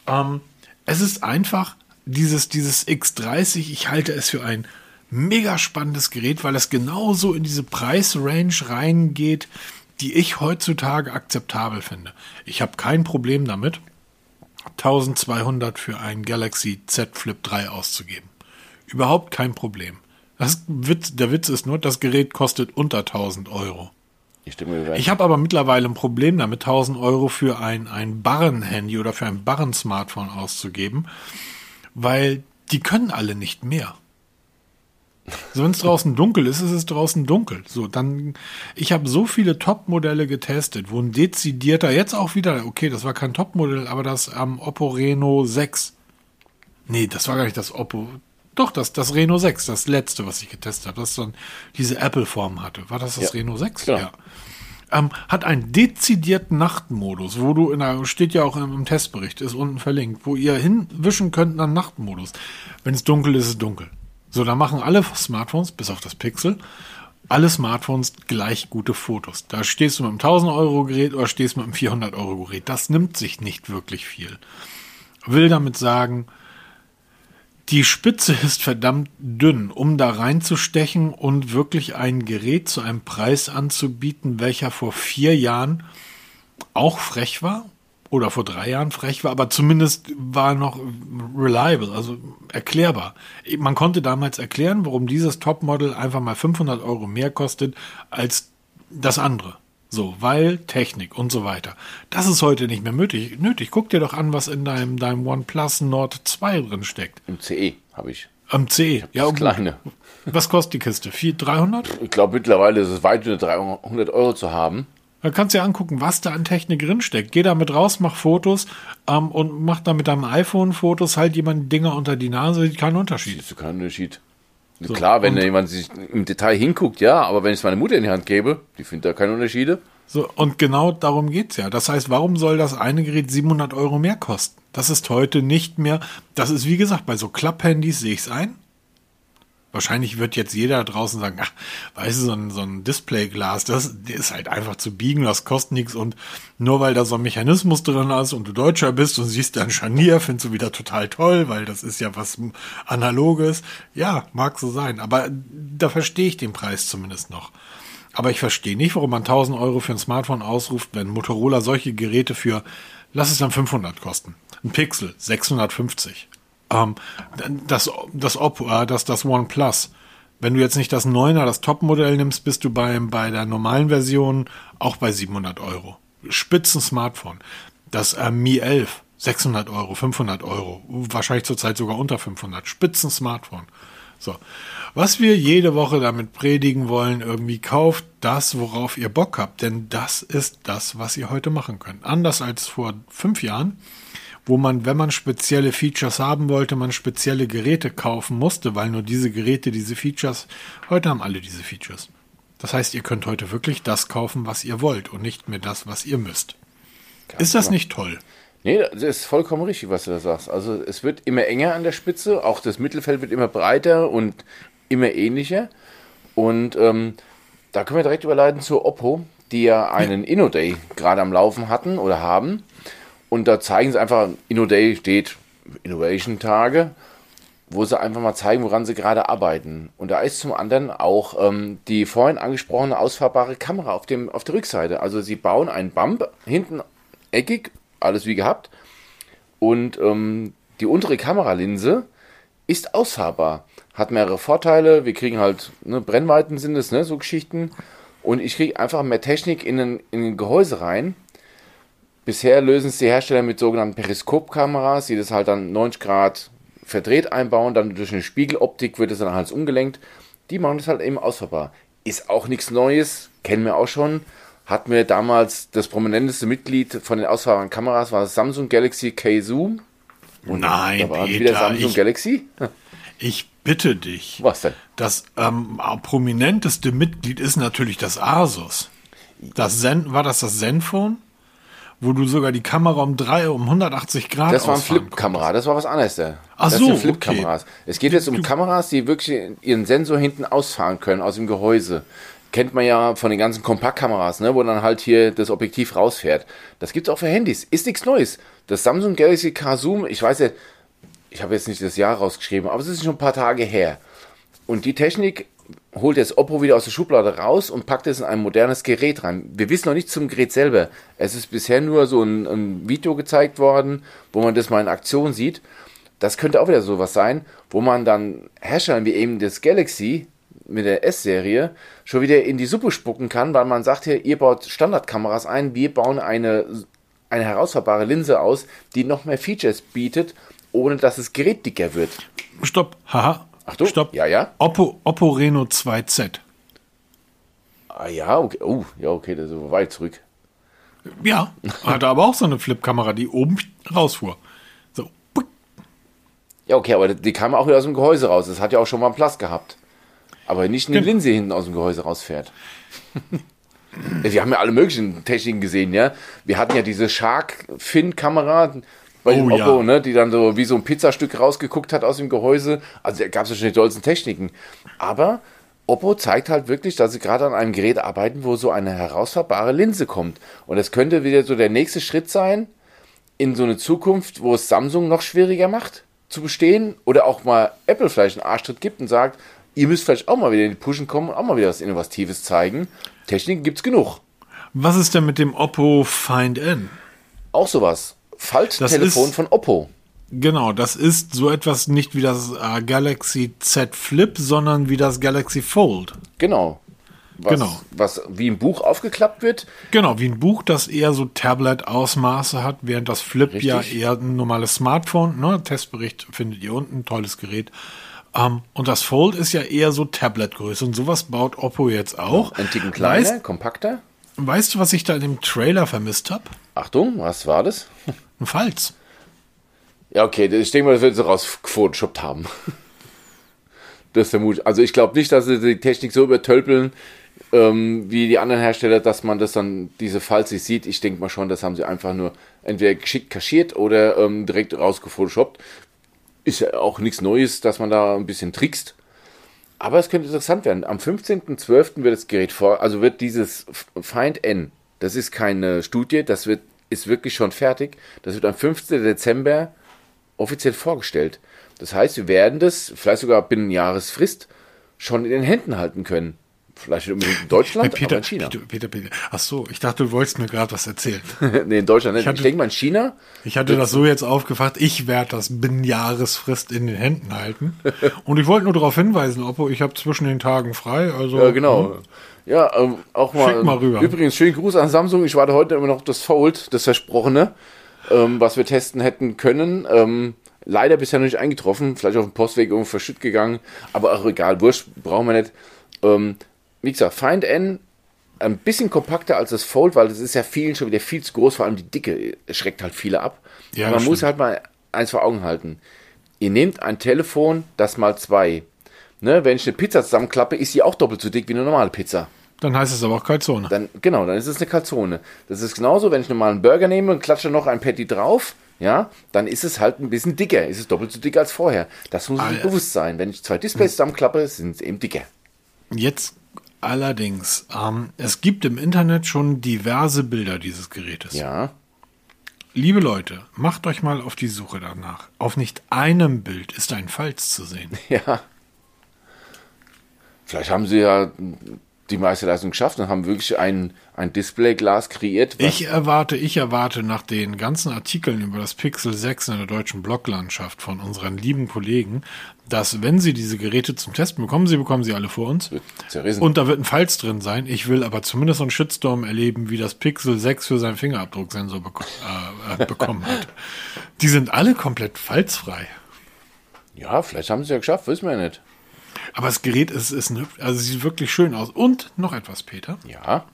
Ähm, es ist einfach dieses, dieses X30. Ich halte es für ein mega spannendes Gerät, weil es genauso in diese Preisrange reingeht, die ich heutzutage akzeptabel finde. Ich habe kein Problem damit. 1200 für ein Galaxy Z Flip 3 auszugeben. Überhaupt kein Problem. Das Witz, der Witz ist nur, das Gerät kostet unter 1000 Euro. Ich, ich habe aber mittlerweile ein Problem damit, 1000 Euro für ein, ein Barren-Handy oder für ein Barren-Smartphone auszugeben, weil die können alle nicht mehr. So, wenn es draußen dunkel ist, ist es draußen dunkel. So, dann, ich habe so viele Top-Modelle getestet, wo ein dezidierter, jetzt auch wieder, okay, das war kein Top-Modell, aber das am ähm, Oppo Reno 6. Nee, das war gar nicht das Oppo. Doch, das, das Reno 6, das letzte, was ich getestet habe, das dann diese Apple-Form hatte. War das das ja. Reno 6? Genau. Ja. Ähm, hat einen dezidierten Nachtmodus, wo du in der, steht ja auch im, im Testbericht, ist unten verlinkt, wo ihr hinwischen könnt nach Nachtmodus. Wenn es dunkel ist, ist es dunkel. So, da machen alle Smartphones, bis auf das Pixel, alle Smartphones gleich gute Fotos. Da stehst du mit einem 1000 Euro Gerät oder stehst mit einem 400 Euro Gerät. Das nimmt sich nicht wirklich viel. Will damit sagen, die Spitze ist verdammt dünn, um da reinzustechen und wirklich ein Gerät zu einem Preis anzubieten, welcher vor vier Jahren auch frech war oder vor drei Jahren frech war, aber zumindest war noch reliable, also erklärbar. Man konnte damals erklären, warum dieses Topmodel einfach mal 500 Euro mehr kostet als das andere. So, weil Technik und so weiter. Das ist heute nicht mehr nötig. nötig. Guck dir doch an, was in deinem, deinem OnePlus Nord 2 drin steckt. Im CE habe ich. Am CE, ja. Das kleine. Was kostet die Kiste? 4, 300? Ich glaube, mittlerweile ist es weit unter 300 Euro zu haben. Da kannst du dir angucken, was da an Technik drinsteckt. Geh damit raus, mach Fotos ähm, und mach da mit deinem iPhone Fotos, halt jemand Dinger unter die Nase, sieht keinen Unterschied. Siehst du keinen Unterschied. So, Klar, wenn jemand sich im Detail hinguckt, ja, aber wenn ich es meiner Mutter in die Hand gebe, die findet da keine Unterschiede. So, und genau darum geht's ja. Das heißt, warum soll das eine Gerät 700 Euro mehr kosten? Das ist heute nicht mehr, das ist wie gesagt, bei so Klapphandys sehe ich es ein. Wahrscheinlich wird jetzt jeder draußen sagen, ach, weißt du, so ein, so ein Displayglas, das ist halt einfach zu biegen, das kostet nichts und nur weil da so ein Mechanismus drin ist und du Deutscher bist und siehst dann Scharnier, findest du wieder total toll, weil das ist ja was Analoges. Ja, mag so sein, aber da verstehe ich den Preis zumindest noch. Aber ich verstehe nicht, warum man 1000 Euro für ein Smartphone ausruft, wenn Motorola solche Geräte für, lass es dann 500 kosten. Ein Pixel 650. Ähm, das, das Oppo, äh, das, das OnePlus. Wenn du jetzt nicht das 9er, das Topmodell nimmst, bist du bei, bei der normalen Version auch bei 700 Euro. Spitzen Smartphone. Das äh, Mi 11, 600 Euro, 500 Euro. Wahrscheinlich zurzeit sogar unter 500. Spitzen Smartphone. So. Was wir jede Woche damit predigen wollen, irgendwie kauft das, worauf ihr Bock habt. Denn das ist das, was ihr heute machen könnt. Anders als vor fünf Jahren wo man, wenn man spezielle Features haben wollte, man spezielle Geräte kaufen musste, weil nur diese Geräte diese Features, heute haben alle diese Features. Das heißt, ihr könnt heute wirklich das kaufen, was ihr wollt und nicht mehr das, was ihr müsst. Ganz ist das klar. nicht toll? Nee, das ist vollkommen richtig, was du da sagst. Also es wird immer enger an der Spitze, auch das Mittelfeld wird immer breiter und immer ähnlicher. Und ähm, da können wir direkt überleiten zu Oppo, die ja einen ja. InnoDay gerade am Laufen hatten oder haben. Und da zeigen sie einfach, InnoDay steht Innovation Tage, wo sie einfach mal zeigen, woran sie gerade arbeiten. Und da ist zum anderen auch ähm, die vorhin angesprochene ausfahrbare Kamera auf, dem, auf der Rückseite. Also sie bauen einen Bump, hinten eckig, alles wie gehabt. Und ähm, die untere Kameralinse ist ausfahrbar. Hat mehrere Vorteile. Wir kriegen halt, ne, Brennweiten sind es, ne, so Geschichten. Und ich kriege einfach mehr Technik in ein, in ein Gehäuse rein Bisher lösen es die Hersteller mit sogenannten Periskopkameras, die das halt dann 90 Grad verdreht einbauen, dann durch eine Spiegeloptik wird es dann halt umgelenkt. Die machen das halt eben ausfahrbar. Ist auch nichts Neues, kennen wir auch schon. hatten wir damals das prominenteste Mitglied von den ausfahrbaren Kameras, war das Samsung Galaxy K Zoom. Und Nein, da war Peter, wieder Samsung ich- Galaxy. Ich bitte dich. Was denn? Das ähm, prominenteste Mitglied ist natürlich das Asus. Das Zen, war das das Zenfone? Wo du sogar die Kamera um drei, um 180 Grad Das war ein ausfahren Flip-Kamera, das war was anderes. Da. Ach das so, sind okay. Flip-Kameras. Es geht jetzt um Kameras, die wirklich ihren Sensor hinten ausfahren können aus dem Gehäuse. Kennt man ja von den ganzen Kompaktkameras, ne, wo dann halt hier das Objektiv rausfährt. Das gibt's auch für Handys. Ist nichts Neues. Das Samsung Galaxy K Zoom, ich weiß ja, ich habe jetzt nicht das Jahr rausgeschrieben, aber es ist schon ein paar Tage her. Und die Technik holt jetzt Oppo wieder aus der Schublade raus und packt es in ein modernes Gerät rein. Wir wissen noch nicht zum Gerät selber. Es ist bisher nur so ein, ein Video gezeigt worden, wo man das mal in Aktion sieht. Das könnte auch wieder sowas sein, wo man dann Herstellern wie eben das Galaxy mit der S-Serie schon wieder in die Suppe spucken kann, weil man sagt hier, ihr baut Standardkameras ein, wir bauen eine, eine herausfahrbare Linse aus, die noch mehr Features bietet, ohne dass das Gerät dicker wird. Stopp, haha. Achtung, Stopp. ja, ja. Oppo, Oppo Reno 2Z. Ah ja, okay. Oh, ja, okay, das ist weit zurück. Ja, hatte aber auch so eine Flip-Kamera, die oben rausfuhr. So. Ja, okay, aber die kam auch wieder aus dem Gehäuse raus. Das hat ja auch schon mal einen Platz gehabt. Aber nicht eine Gen- Linse hinten aus dem Gehäuse rausfährt. <laughs> Wir haben ja alle möglichen Techniken gesehen, ja. Wir hatten ja diese Shark-Fin-Kamera bei dem Oh, ja. Oppo, ne, die dann so wie so ein Pizzastück rausgeguckt hat aus dem Gehäuse. Also da gab es ja schon die tollsten Techniken. Aber Oppo zeigt halt wirklich, dass sie gerade an einem Gerät arbeiten, wo so eine herausfahrbare Linse kommt. Und das könnte wieder so der nächste Schritt sein, in so eine Zukunft, wo es Samsung noch schwieriger macht zu bestehen oder auch mal Apple vielleicht einen Arschtritt gibt und sagt, ihr müsst vielleicht auch mal wieder in die Pushen kommen und auch mal wieder was Innovatives zeigen. Techniken gibt's genug. Was ist denn mit dem Oppo Find N? Auch sowas. Falttelefon von Oppo. Genau, das ist so etwas nicht wie das äh, Galaxy Z Flip, sondern wie das Galaxy Fold. Genau. Was, Genau. Was wie im Buch aufgeklappt wird. Genau, wie ein Buch, das eher so Tablet-Ausmaße hat, während das Flip Richtig. ja eher ein normales Smartphone, ne? Testbericht findet ihr unten, tolles Gerät. Ähm, und das Fold ist ja eher so Tablet-Größe und sowas baut Oppo jetzt auch. Ein Ticken kleiner, Weißt, kompakter. weißt du, was ich da in dem Trailer vermisst habe? Achtung, was war das? Falz. Ja, okay, ich denke mal, das wird sie rausgefotoshoppt haben. <laughs> Das vermute ich. Also ich glaube nicht, dass sie die Technik so übertölpeln, ähm, wie die anderen Hersteller, dass man das dann, diese Falls nicht sieht. Ich denke mal schon, das haben sie einfach nur entweder geschickt kaschiert oder ähm, direkt rausgefotoshoppt. Ist ja auch nichts Neues, dass man da ein bisschen trickst. Aber es könnte interessant werden. Am 15.12. wird das Gerät vor, also wird dieses Find N, das ist keine Studie, das wird, ist wirklich schon fertig. Das wird am 15. Dezember offiziell vorgestellt. Das heißt, wir werden das vielleicht sogar binnen Jahresfrist schon in den Händen halten können. Vielleicht nicht unbedingt in Deutschland, Peter, aber in China. Peter, Peter, Peter. Ach so, ich dachte, du wolltest mir gerade was erzählen. <laughs> nee, in Deutschland. Ich, hatte- denke mal in China. Ich hatte das so jetzt aufgefasst, ich werde das binnen Jahresfrist in den Händen halten. <laughs> Und ich wollte nur darauf hinweisen, Oppo, ich habe zwischen den Tagen frei. Also, Ja, genau. Ja, ähm, auch mal. Schick mal rüber. Übrigens, schönen Gruß an Samsung. Ich warte heute immer noch auf das Fold, das Versprochene, ähm, was wir testen hätten können. Ähm, leider bisher noch nicht eingetroffen. Vielleicht auf dem Postweg irgendwo verschütt gegangen. Aber auch egal, Wurscht, brauchen wir nicht. Ähm, wie gesagt, Find N ein bisschen kompakter als das Fold, weil das ist ja vielen schon wieder viel zu groß. Vor allem die Dicke schreckt halt viele ab. Ja, man das muss stimmt. halt mal eins vor Augen halten. Ihr nehmt ein Telefon, das mal zwei. Ne, wenn ich eine Pizza zusammenklappe, ist sie auch doppelt so dick wie eine normale Pizza. Dann heißt es aber auch Kalzone. Dann, genau, dann ist es eine Calzone. Das ist genauso, wenn ich normal einen Burger nehme und klatsche noch ein Patty drauf, ja, dann ist es halt ein bisschen dicker. Ist es doppelt so dick als vorher. Das muss sich Alter. bewusst sein. Wenn ich zwei Displays zusammenklappe, sind sie eben dicker. Jetzt allerdings, ähm, es gibt im Internet schon diverse Bilder dieses Gerätes. Ja. Liebe Leute, macht euch mal auf die Suche danach. Auf nicht einem Bild ist ein Falz zu sehen. <laughs> Ja. Vielleicht haben sie ja die meiste Leistung geschafft und haben wirklich ein, ein Displayglas kreiert. Ich erwarte, ich erwarte nach den ganzen Artikeln über das Pixel 6 in der deutschen Bloglandschaft von unseren lieben Kollegen, dass wenn sie diese Geräte zum Testen bekommen, sie bekommen sie alle vor uns. Zerrissen. Und da wird ein Falz drin sein. Ich will aber zumindest so einen Shitstorm erleben, wie das Pixel 6 für seinen Fingerabdrucksensor beko äh, äh, bekommen hat. Die sind alle komplett falzfrei. ja, vielleicht haben sie es ja geschafft, wissen wir ja nicht. Aber das Gerät ist, ist ein, hübsch- also sieht wirklich schön aus. Und noch etwas, Peter. Ja.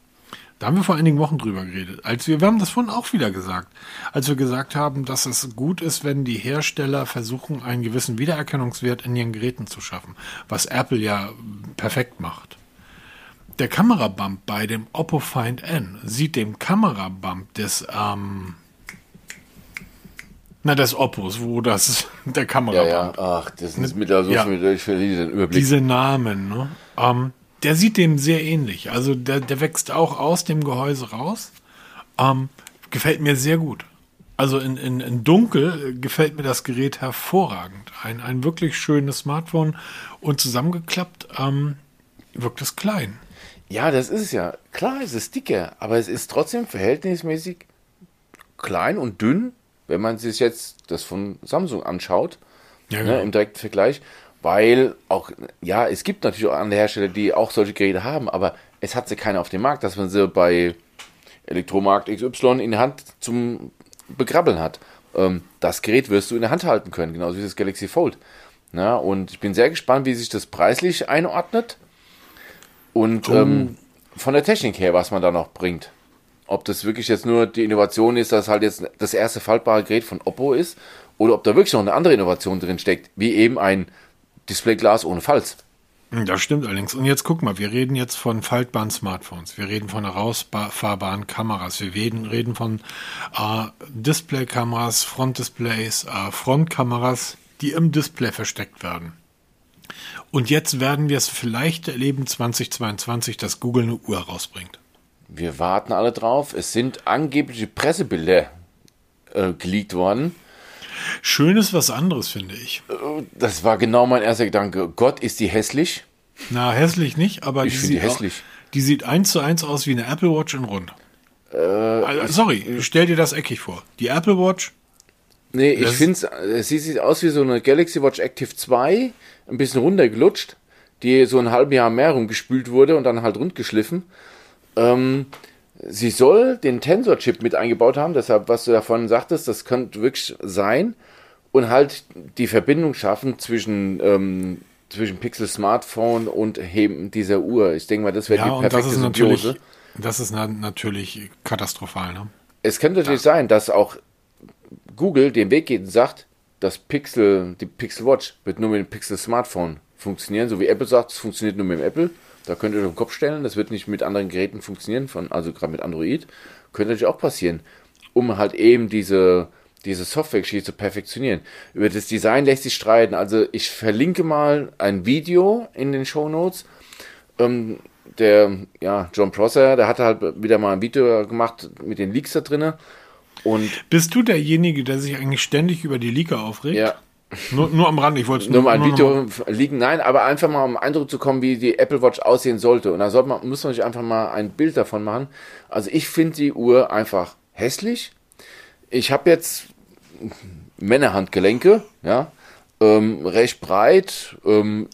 Da haben wir vor einigen Wochen drüber geredet. Als wir, wir haben das vorhin auch wieder gesagt. Als wir gesagt haben, dass es gut ist, wenn die Hersteller versuchen, einen gewissen Wiedererkennungswert in ihren Geräten zu schaffen. Was Apple ja perfekt macht. Der Kamerabump bei dem Oppo Find N sieht dem Kamerabump des, ähm, na, des Oppos, wo das, <laughs> der Kamerabump. Ja, ja, ach, das ist mit, also Ja. ich verliere den Überblick. Diese Namen, ne? Ähm, der sieht dem sehr ähnlich. Also der, der wächst auch aus dem Gehäuse raus. Ähm, gefällt mir sehr gut. Also in, in, in Dunkel äh, gefällt mir das Gerät hervorragend. Ein, ein wirklich schönes Smartphone und zusammengeklappt ähm, wirkt es klein. Ja, das ist es ja. Klar, es ist dicker, aber es ist trotzdem verhältnismäßig klein und dünn, wenn man sich jetzt das von Samsung anschaut, Ja, ne, im direkten Vergleich. Weil auch, ja, es gibt natürlich auch andere Hersteller, die auch solche Geräte haben, aber es hat sie keiner auf dem Markt, dass man sie bei Elektromarkt XY in der Hand zum Begrabbeln hat. Ähm, das Gerät wirst du in der Hand halten können, genauso wie das Galaxy Fold. Na, und ich bin sehr gespannt, wie sich das preislich einordnet. Und ähm, von der Technik her, was man da noch bringt. Ob das wirklich jetzt nur die Innovation ist, dass halt jetzt das erste faltbare Gerät von Oppo ist, oder ob da wirklich noch eine andere Innovation drin steckt, wie eben ein Displayglas ohne Falz. Das stimmt allerdings. Und jetzt guck mal, wir reden jetzt von faltbaren Smartphones, wir reden von herausfahrbaren Kameras, wir reden, reden von äh, Displaykameras, Frontdisplays, äh, Frontkameras, die im Display versteckt werden. Und jetzt werden wir es vielleicht erleben 2022, dass Google eine Uhr rausbringt. Wir warten alle drauf. Es sind angebliche Pressebilder äh, geleakt worden. Schön ist was anderes, finde ich. Das war genau mein erster Gedanke. Gott, ist die hässlich? Na, hässlich nicht, aber Ich die, finde die sieht hässlich. Auch, die sieht eins zu eins aus wie eine Apple Watch in rund. also, sorry, stell dir das eckig vor. Die Apple Watch Nee, ich finde es sieht, sieht aus wie so eine Galaxy Watch Active 2, ein bisschen runtergelutscht, die so ein halbes Jahr mehr rumgespült wurde und dann halt rundgeschliffen. Ähm, sie soll den Tensor-Chip mit eingebaut haben, deshalb, was du davon sagtest, das könnte wirklich sein und halt die Verbindung schaffen zwischen, ähm, zwischen Pixel Smartphone und eben dieser Uhr. Ich denke mal, das wäre Ja, die das perfekte ist natürlich, Symbiose. das ist na, natürlich katastrophal. Ne? Es könnte natürlich sein, dass auch Google den Weg geht und sagt, das Pixel, die Pixel Watch wird nur mit dem Pixel Smartphone funktionieren, so wie Apple sagt, es funktioniert nur mit dem Apple. Da könnt ihr euch den Kopf stellen, das wird nicht mit anderen Geräten funktionieren, von, also gerade mit Android. Könnte natürlich auch passieren, um halt eben diese, diese Software-Geschichte zu perfektionieren. Über das Design lässt sich streiten. Also ich verlinke mal ein Video in den Show Notes. Ähm, der, ja, John Prosser, der hatte halt wieder mal ein Video gemacht mit den Leaks da drinne. Und Bist du derjenige, der sich eigentlich ständig über die Leaker aufregt? ja, Nur, nur am Rand, ich wollte es nur mal ein Video liegen, nein, aber einfach mal um Eindruck zu kommen, wie die Apple Watch aussehen sollte. Und da sollte man, muss man sich einfach mal ein Bild davon machen. Also ich finde die Uhr einfach hässlich. Ich habe jetzt Männerhandgelenke, ja, ähm, recht breit, ähm,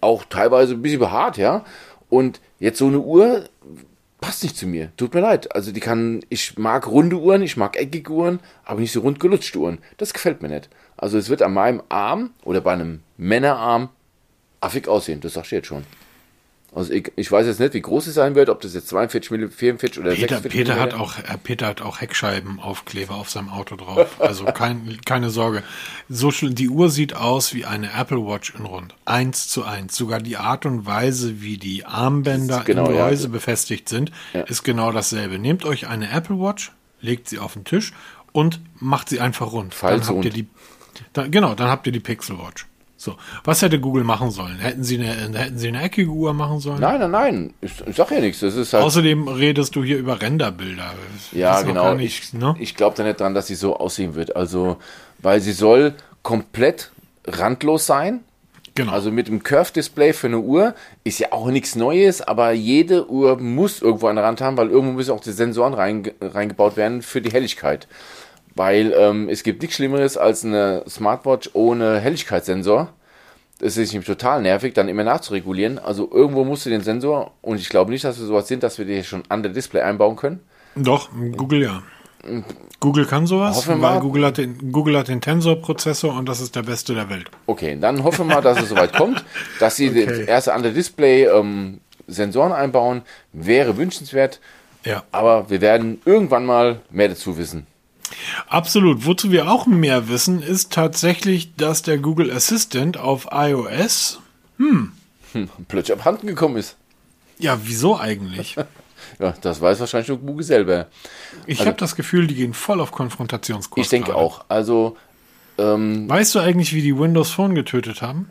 auch teilweise ein bisschen behaart, ja. Und jetzt so eine Uhr passt nicht zu mir. Tut mir leid. Also die kann, ich mag runde Uhren, ich mag eckige Uhren, aber nicht so rund gelutschte Uhren. Das gefällt mir nicht. Also es wird an meinem Arm oder bei einem Männerarm affig aussehen. Das sag ich jetzt schon. Also ich, ich weiß jetzt nicht, wie groß es sein wird, ob das jetzt 42 mm, 44 oder Peter, 46 Peter, hat auch, äh, Peter hat auch Heckscheibenaufkleber auf seinem Auto drauf. <laughs> Also kein, keine Sorge. So die Uhr sieht aus wie eine Apple Watch in rund. Eins zu eins. Sogar die Art und Weise, wie die Armbänder genau, im ja. Gehäuse befestigt sind, ist genau dasselbe. Nehmt euch eine Apple Watch, legt sie auf den Tisch und macht sie einfach rund. Dann Falls habt rund. ihr die, dann, genau, dann habt ihr die Pixel Watch. So, was hätte Google machen sollen? Hätten sie eine, hätten sie eine eckige Uhr machen sollen? Nein, nein, nein. Ich, ich sag ja nichts. Das ist halt. Außerdem redest du hier über Renderbilder. Ja, genau. Nicht, ich ne? ich glaube da nicht dran, dass sie so aussehen wird. Also, weil sie soll komplett randlos sein. genau. Also mit dem Curve-Display für eine Uhr ist ja auch nichts Neues, aber jede Uhr muss irgendwo einen Rand haben, weil irgendwo müssen auch die Sensoren reinge reingebaut werden für die Helligkeit. Weil ähm, es gibt nichts Schlimmeres als eine Smartwatch ohne Helligkeitssensor. Das ist nämlich total nervig, dann immer nachzuregulieren. Also irgendwo musst du den Sensor, und ich glaube nicht, dass wir sowas sind, dass wir die schon an der Display einbauen können. Doch, Google ja. Google kann sowas, Hoffen weil mal. Google hat den, Google hat den Tensor-Prozessor und das ist der beste der Welt. Okay, dann hoffen wir mal, dass es soweit kommt, dass sie <laughs> Okay. das erste an der Display ähm, Sensoren einbauen, wäre wünschenswert. Ja. Aber wir werden irgendwann mal mehr dazu wissen. Absolut. Wozu wir auch mehr wissen, ist tatsächlich, dass der Google Assistant auf iOS. Hm, plötzlich abhanden gekommen ist. Ja, wieso eigentlich? <laughs> ja, das weiß wahrscheinlich nur Google selber. Ich also, habe das Gefühl, die gehen voll auf Konfrontationskurs. Ich denke gerade. auch. Also. Ähm, weißt du eigentlich, wie die Windows Phone getötet haben?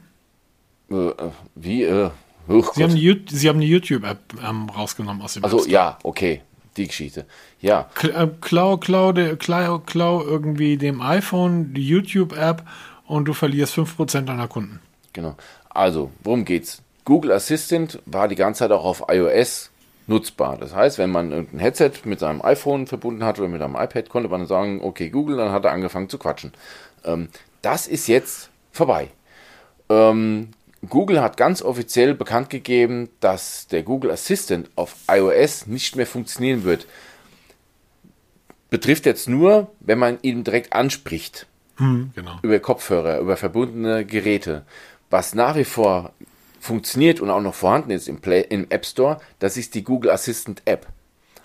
Äh, wie? Äh, oh sie, haben die, sie haben die YouTube-App ähm, rausgenommen aus dem Also, ja, okay die Geschichte. Ja. Äh, klau, klau, klau, klau irgendwie dem iPhone die YouTube-App und du verlierst 5% deiner Kunden. Genau. Also, worum geht's? Google Assistant war die ganze Zeit auch auf iOS nutzbar. Das heißt, wenn man ein Headset mit seinem iPhone verbunden hat oder mit einem iPad, konnte man sagen, okay, Google, dann hat er angefangen zu quatschen. Ähm, das ist jetzt vorbei. Ähm, Google hat ganz offiziell bekannt gegeben, dass der Google Assistant auf iOS nicht mehr funktionieren wird. Betrifft jetzt nur, wenn man ihn direkt anspricht. Hm, genau. Über Kopfhörer, über verbundene Geräte. Was nach wie vor funktioniert und auch noch vorhanden ist im, Play, im App Store, das ist die Google Assistant App.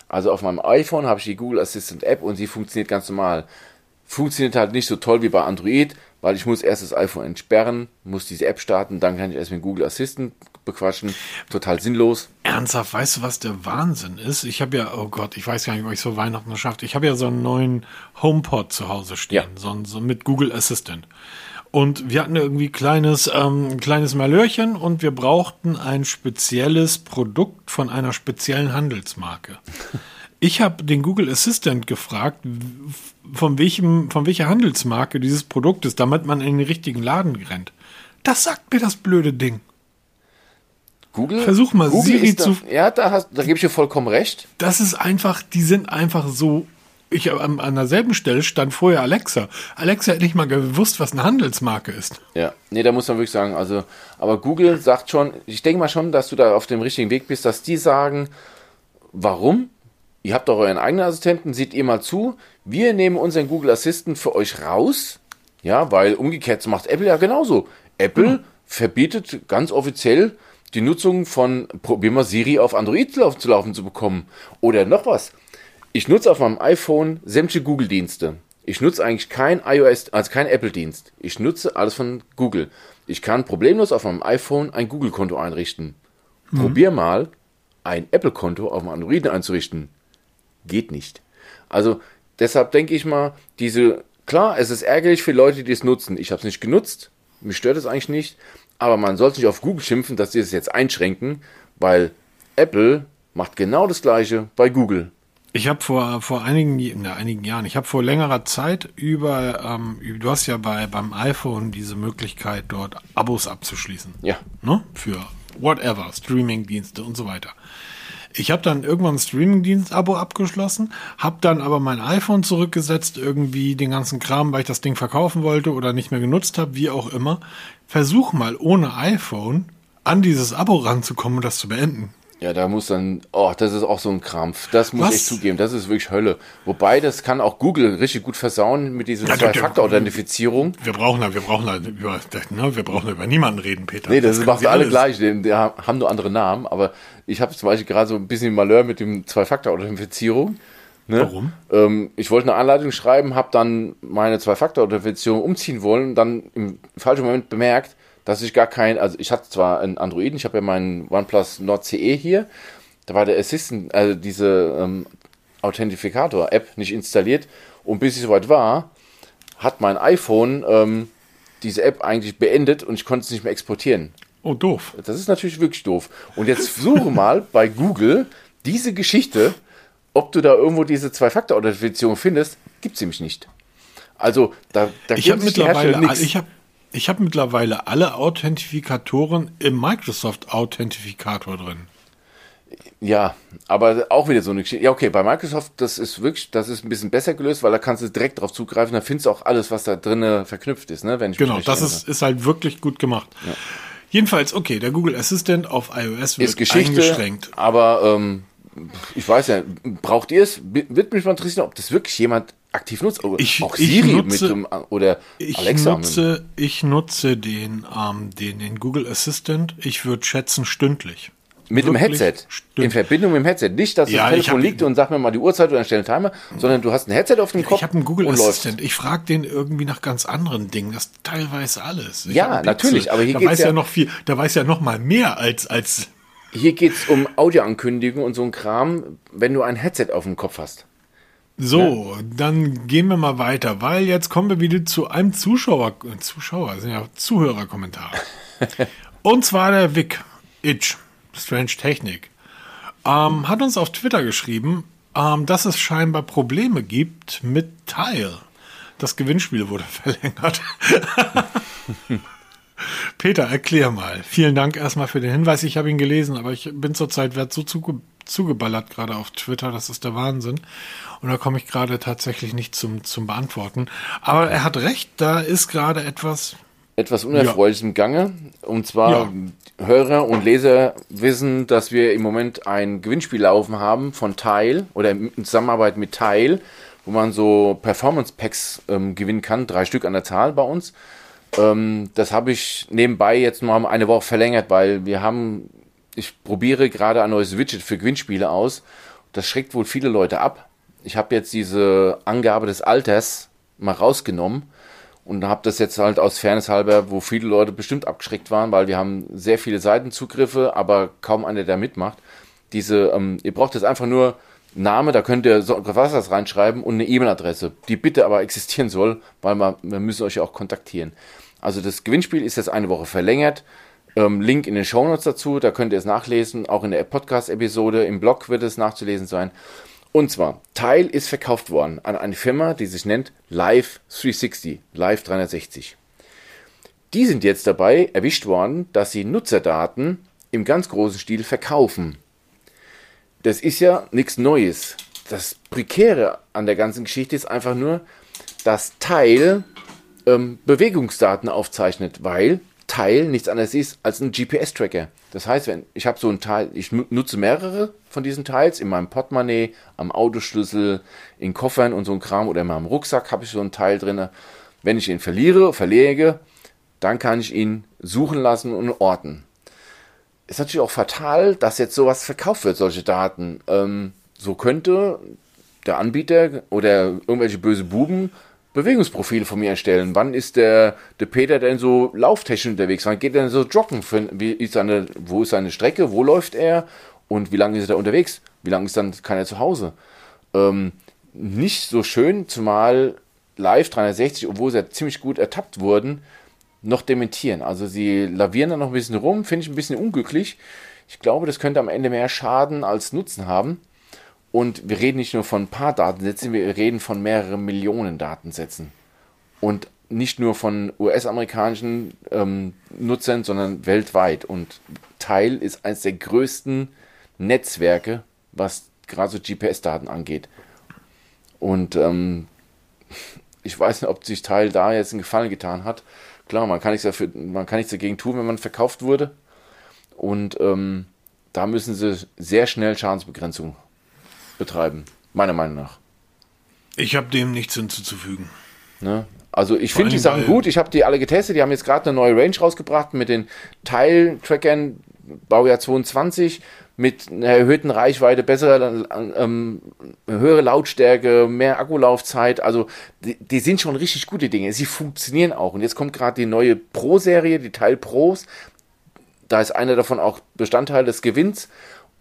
Also auf meinem iPhone habe ich die Google Assistant App und sie funktioniert ganz normal. Funktioniert halt nicht so toll wie bei Android, weil ich muss erst das iPhone entsperren, muss diese App starten, dann kann ich erst mit Google Assistant bequatschen. Total sinnlos. Ernsthaft, weißt du, was der Wahnsinn ist? Ich habe ja, oh Gott, ich weiß gar nicht, ob ich so Weihnachten noch schafft. Ich habe ja so einen neuen HomePod zu Hause stehen, ja. so, so mit Google Assistant. Und wir hatten irgendwie kleines, ähm, kleines Malörchen und wir brauchten ein spezielles Produkt von einer speziellen Handelsmarke. <laughs> Ich habe den Google Assistant gefragt, von, welchem, von welcher Handelsmarke dieses Produkt ist, damit man in den richtigen Laden rennt. Das sagt mir das blöde Ding. Google? Versuch mal Google Siri zu. Da, ja, da, hast, da gebe ich dir vollkommen recht. Das ist einfach, die sind einfach so. Ich an, an derselben Stelle stand vorher Alexa. Alexa hat nicht mal gewusst, was eine Handelsmarke ist. Ja, nee, da muss man wirklich sagen, also, aber Google sagt schon, ich denke mal schon, dass du da auf dem richtigen Weg bist, dass die sagen, warum? Ihr habt doch euren eigenen Assistenten, seht ihr mal zu. Wir nehmen unseren Google Assistant für euch raus. Ja, weil umgekehrt macht Apple ja genauso. Apple hm. verbietet ganz offiziell die Nutzung von, probier mal Siri auf Android zu laufen zu bekommen. Oder noch was. Ich nutze auf meinem iPhone sämtliche Google-Dienste. Ich nutze eigentlich kein iOS, also kein Apple-Dienst. Ich nutze alles von Google. Ich kann problemlos auf meinem iPhone ein Google-Konto einrichten. Mhm. Probier mal, ein Apple-Konto auf dem Android einzurichten geht nicht. Also deshalb denke ich mal, diese, klar, es ist ärgerlich für Leute, die es nutzen. Ich habe es nicht genutzt, mich stört es eigentlich nicht, aber man sollte nicht auf Google schimpfen, dass sie es jetzt einschränken, weil Apple macht genau das gleiche bei Google. Ich habe vor, vor einigen, na, einigen Jahren, ich habe vor längerer Zeit über, ähm, du hast ja bei, beim iPhone diese Möglichkeit, dort Abos abzuschließen. Ja. Ne? Für whatever, Streaming-Dienste und so weiter. Ich habe dann irgendwann ein Streamingdienst-Abo abgeschlossen, habe dann aber mein iPhone zurückgesetzt, irgendwie den ganzen Kram, weil ich das Ding verkaufen wollte oder nicht mehr genutzt habe, wie auch immer. Versuch mal ohne iPhone an dieses Abo ranzukommen und das zu beenden. Ja, da muss dann, oh, das ist auch so ein Krampf. Das muss Was? ich zugeben, das ist wirklich Hölle. Wobei, das kann auch Google richtig gut versauen mit dieser ja, Zwei-Faktor-Authentifizierung. Wir brauchen da, wir brauchen da über, ne, wir brauchen da über niemanden reden, Peter. Nee, das, das machen alle gleich, die, die, haben nur andere Namen, aber ich habe zum Beispiel gerade so ein bisschen Malheur mit dem Zwei-Faktor-Authentifizierung. Ne? Warum? Ähm, ich wollte eine Anleitung schreiben, habe dann meine Zwei-Faktor-Authentifizierung umziehen wollen, dann im falschen Moment bemerkt, dass ich gar kein, also ich hatte zwar einen Androiden, ich habe ja meinen OnePlus Nord CE hier, da war der Assistant, also diese ähm, Authentifikator-App nicht installiert und bis ich soweit war, hat mein iPhone ähm, diese App eigentlich beendet und ich konnte es nicht mehr exportieren. Oh, doof. Das ist natürlich wirklich doof. Und jetzt suche mal bei Google diese Geschichte, ob du da irgendwo diese Zwei-Faktor-Authentifizierung findest, gibt sie nämlich nicht. Also da, da ich habe mittlerweile, ich habe ich habe mittlerweile alle Authentifikatoren im Microsoft Authentifikator drin. Ja, aber auch wieder so eine Geschichte. Ja, okay, bei Microsoft, das ist wirklich, das ist ein bisschen besser gelöst, weil da kannst du direkt drauf zugreifen, da findest du auch alles, was da drin verknüpft ist, ne? Wenn ich genau, das ist, ist halt wirklich gut gemacht. Ja. Jedenfalls, okay, der Google Assistant auf iOS wird ist Geschichte, eingeschränkt. Aber ähm, ich weiß ja, braucht ihr es? Wird mich mal interessieren, ob das wirklich jemand aktiv nutzt. Ich, auch Siri nutze, mit dem, oder ich Alexa. Nutze, ich nutze den, ähm, den, den Google Assistant, ich würde schätzen, stündlich. Mit dem Headset. stimmt. In Verbindung mit dem Headset. Nicht, dass Ja, das ich Telefon hab- liegt und sag mir mal die Uhrzeit oder stell einen Timer, sondern du hast ein Headset auf dem Kopf Ich habe einen Google. Assistant. Ich frage den irgendwie nach ganz anderen Dingen. Das teilweise alles. Ich Ja, natürlich, aber hier da geht's weiß ja, ja- noch viel. Da weiß ja noch mal mehr als als. Hier geht's um Audioankündigungen und so ein Kram, wenn du ein Headset auf dem Kopf hast. So, dann gehen wir mal weiter, weil jetzt kommen wir wieder zu einem Zuschauer, Zuschauer, das sind ja Zuhörerkommentare. <laughs> Und zwar der Vic Itch, Strange Technik, ähm, hat uns auf Twitter geschrieben, ähm, dass es scheinbar Probleme gibt mit Tile. Das Gewinnspiel wurde <laughs> verlängert. <laughs> Peter, erklär mal. Vielen Dank erstmal für den Hinweis. Ich habe ihn gelesen, aber ich bin zurzeit werd so zuge zugeballert gerade auf Twitter. Das ist der Wahnsinn. Und da komme ich gerade tatsächlich nicht zum, zum Beantworten. Aber er hat recht, da ist gerade etwas. Etwas Unerfreuliches im Gange. Und zwar Ja. Hörer und Leser wissen, dass wir im Moment ein Gewinnspiel laufen haben von Tile oder in Zusammenarbeit mit Tile, wo man so Performance Packs ähm, gewinnen kann. Drei Stück an der Zahl bei uns. Ähm, das habe ich nebenbei jetzt noch mal eine Woche verlängert, weil wir haben, ich probiere gerade ein neues Widget für Gewinnspiele aus. Das schreckt wohl viele Leute ab. Ich habe jetzt diese Angabe des Alters mal rausgenommen und habe das jetzt halt aus Fairness halber, wo viele Leute bestimmt abgeschreckt waren, weil wir haben sehr viele Seitenzugriffe, aber kaum einer, der mitmacht. Diese, ähm, ihr braucht jetzt einfach nur Name, da könnt ihr so was das reinschreiben und eine E-Mail-Adresse, die bitte aber existieren soll, weil man, wir müssen euch ja auch kontaktieren. Also das Gewinnspiel ist jetzt eine Woche verlängert. Ähm, Link in den Shownotes dazu, da könnt ihr es nachlesen. Auch in der Podcast-Episode im Blog wird es nachzulesen sein. Und zwar, Teil ist verkauft worden an eine Firma, die sich nennt Live 360, Live 360. Die sind jetzt dabei erwischt worden, dass sie Nutzerdaten im ganz großen Stil verkaufen. Das ist ja nichts Neues. Das Prekäre an der ganzen Geschichte ist einfach nur, dass Teil ähm, Bewegungsdaten aufzeichnet, weil Teil nichts anderes ist als ein GPS-Tracker. Das heißt, wenn ich habe so ein Teil, ich nu- nutze mehrere von diesen Teils in meinem Portemonnaie, am Autoschlüssel, in Koffern und so ein Kram oder in meinem Rucksack habe ich so ein Teil drin. Wenn ich ihn verliere, verlege, dann kann ich ihn suchen lassen und orten. Ist natürlich auch fatal, dass jetzt sowas verkauft wird, solche Daten. Ähm, so könnte der Anbieter oder irgendwelche böse Buben Bewegungsprofile von mir erstellen. Wann ist der, der Peter denn so lauftechnisch unterwegs? Wann geht er denn so joggen? Für, wie ist seine, wo ist seine Strecke? Wo läuft er? Und wie lange ist er da unterwegs? Wie lange ist dann keiner zu Hause? Ähm, nicht so schön, zumal live 360, obwohl sie ja ziemlich gut ertappt wurden, noch dementieren. Also sie lavieren da noch ein bisschen rum, finde ich ein bisschen unglücklich. Ich glaube, das könnte am Ende mehr Schaden als Nutzen haben. Und wir reden nicht nur von ein paar Datensätzen, wir reden von mehreren Millionen Datensätzen. Und nicht nur von US-amerikanischen ähm, Nutzern, sondern weltweit. Und Teil ist eines der größten Netzwerke, was gerade so GPS-Daten angeht. Und ähm, ich weiß nicht, ob sich Teil da jetzt einen Gefallen getan hat. Klar, man kann nichts dafür, man kann nichts dagegen tun, wenn man verkauft wurde. Und ähm, da müssen sie sehr schnell Schadensbegrenzung betreiben, meiner Meinung nach. Ich habe dem nichts hinzuzufügen. Ne? Also ich finde die Sachen gut. Ich habe die alle getestet. Die haben jetzt gerade eine neue Range rausgebracht mit den Teiltrackern Baujahr 22 mit einer erhöhten Reichweite, bessere, ähm, höhere Lautstärke, mehr Akkulaufzeit. Also die, die sind schon richtig gute Dinge. Sie funktionieren auch. Und jetzt kommt gerade die neue Pro-Serie, die Teil Pros. Da ist einer davon auch Bestandteil des Gewinns.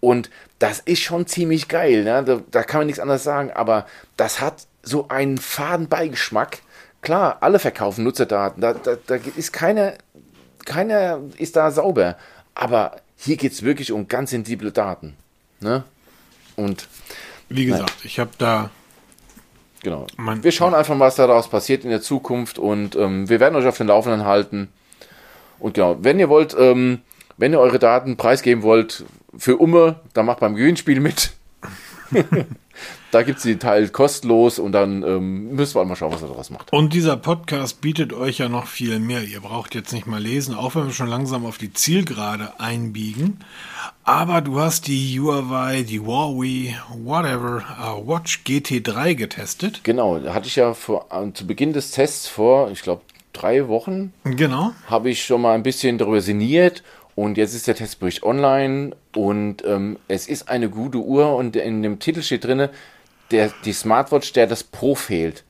Und das ist schon ziemlich geil. Ne? Da, da kann man nichts anderes sagen. Aber das hat so einen faden Beigeschmack. Klar, alle verkaufen Nutzerdaten. Da, da, da ist keiner, keiner ist da sauber. Aber hier geht es wirklich um ganz sensible Daten. Ne? Und Wie gesagt, ich habe da genau. Man- wir schauen einfach, was daraus passiert in der Zukunft. Und ähm, wir werden euch auf den Laufenden halten. Und genau, wenn ihr wollt, ähm, wenn ihr eure Daten preisgeben wollt für Umme, dann macht beim Gewinnspiel mit. <laughs> da gibt es die Teil kostenlos und dann ähm, müssen wir mal schauen, was er daraus macht. Und dieser Podcast bietet euch ja noch viel mehr. Ihr braucht jetzt nicht mal lesen, auch wenn wir schon langsam auf die Zielgerade einbiegen. Aber du hast die Huawei, die Huawei, whatever, uh, Watch GT3 getestet. Genau, da hatte ich ja vor, äh, zu Beginn des Tests vor, ich glaube, drei Wochen Genau. habe ich schon mal ein bisschen darüber sinniert Und jetzt ist der Testbericht online und ähm, es ist eine gute Uhr und in dem Titel steht drin, der, die Smartwatch, der das Pro fehlt.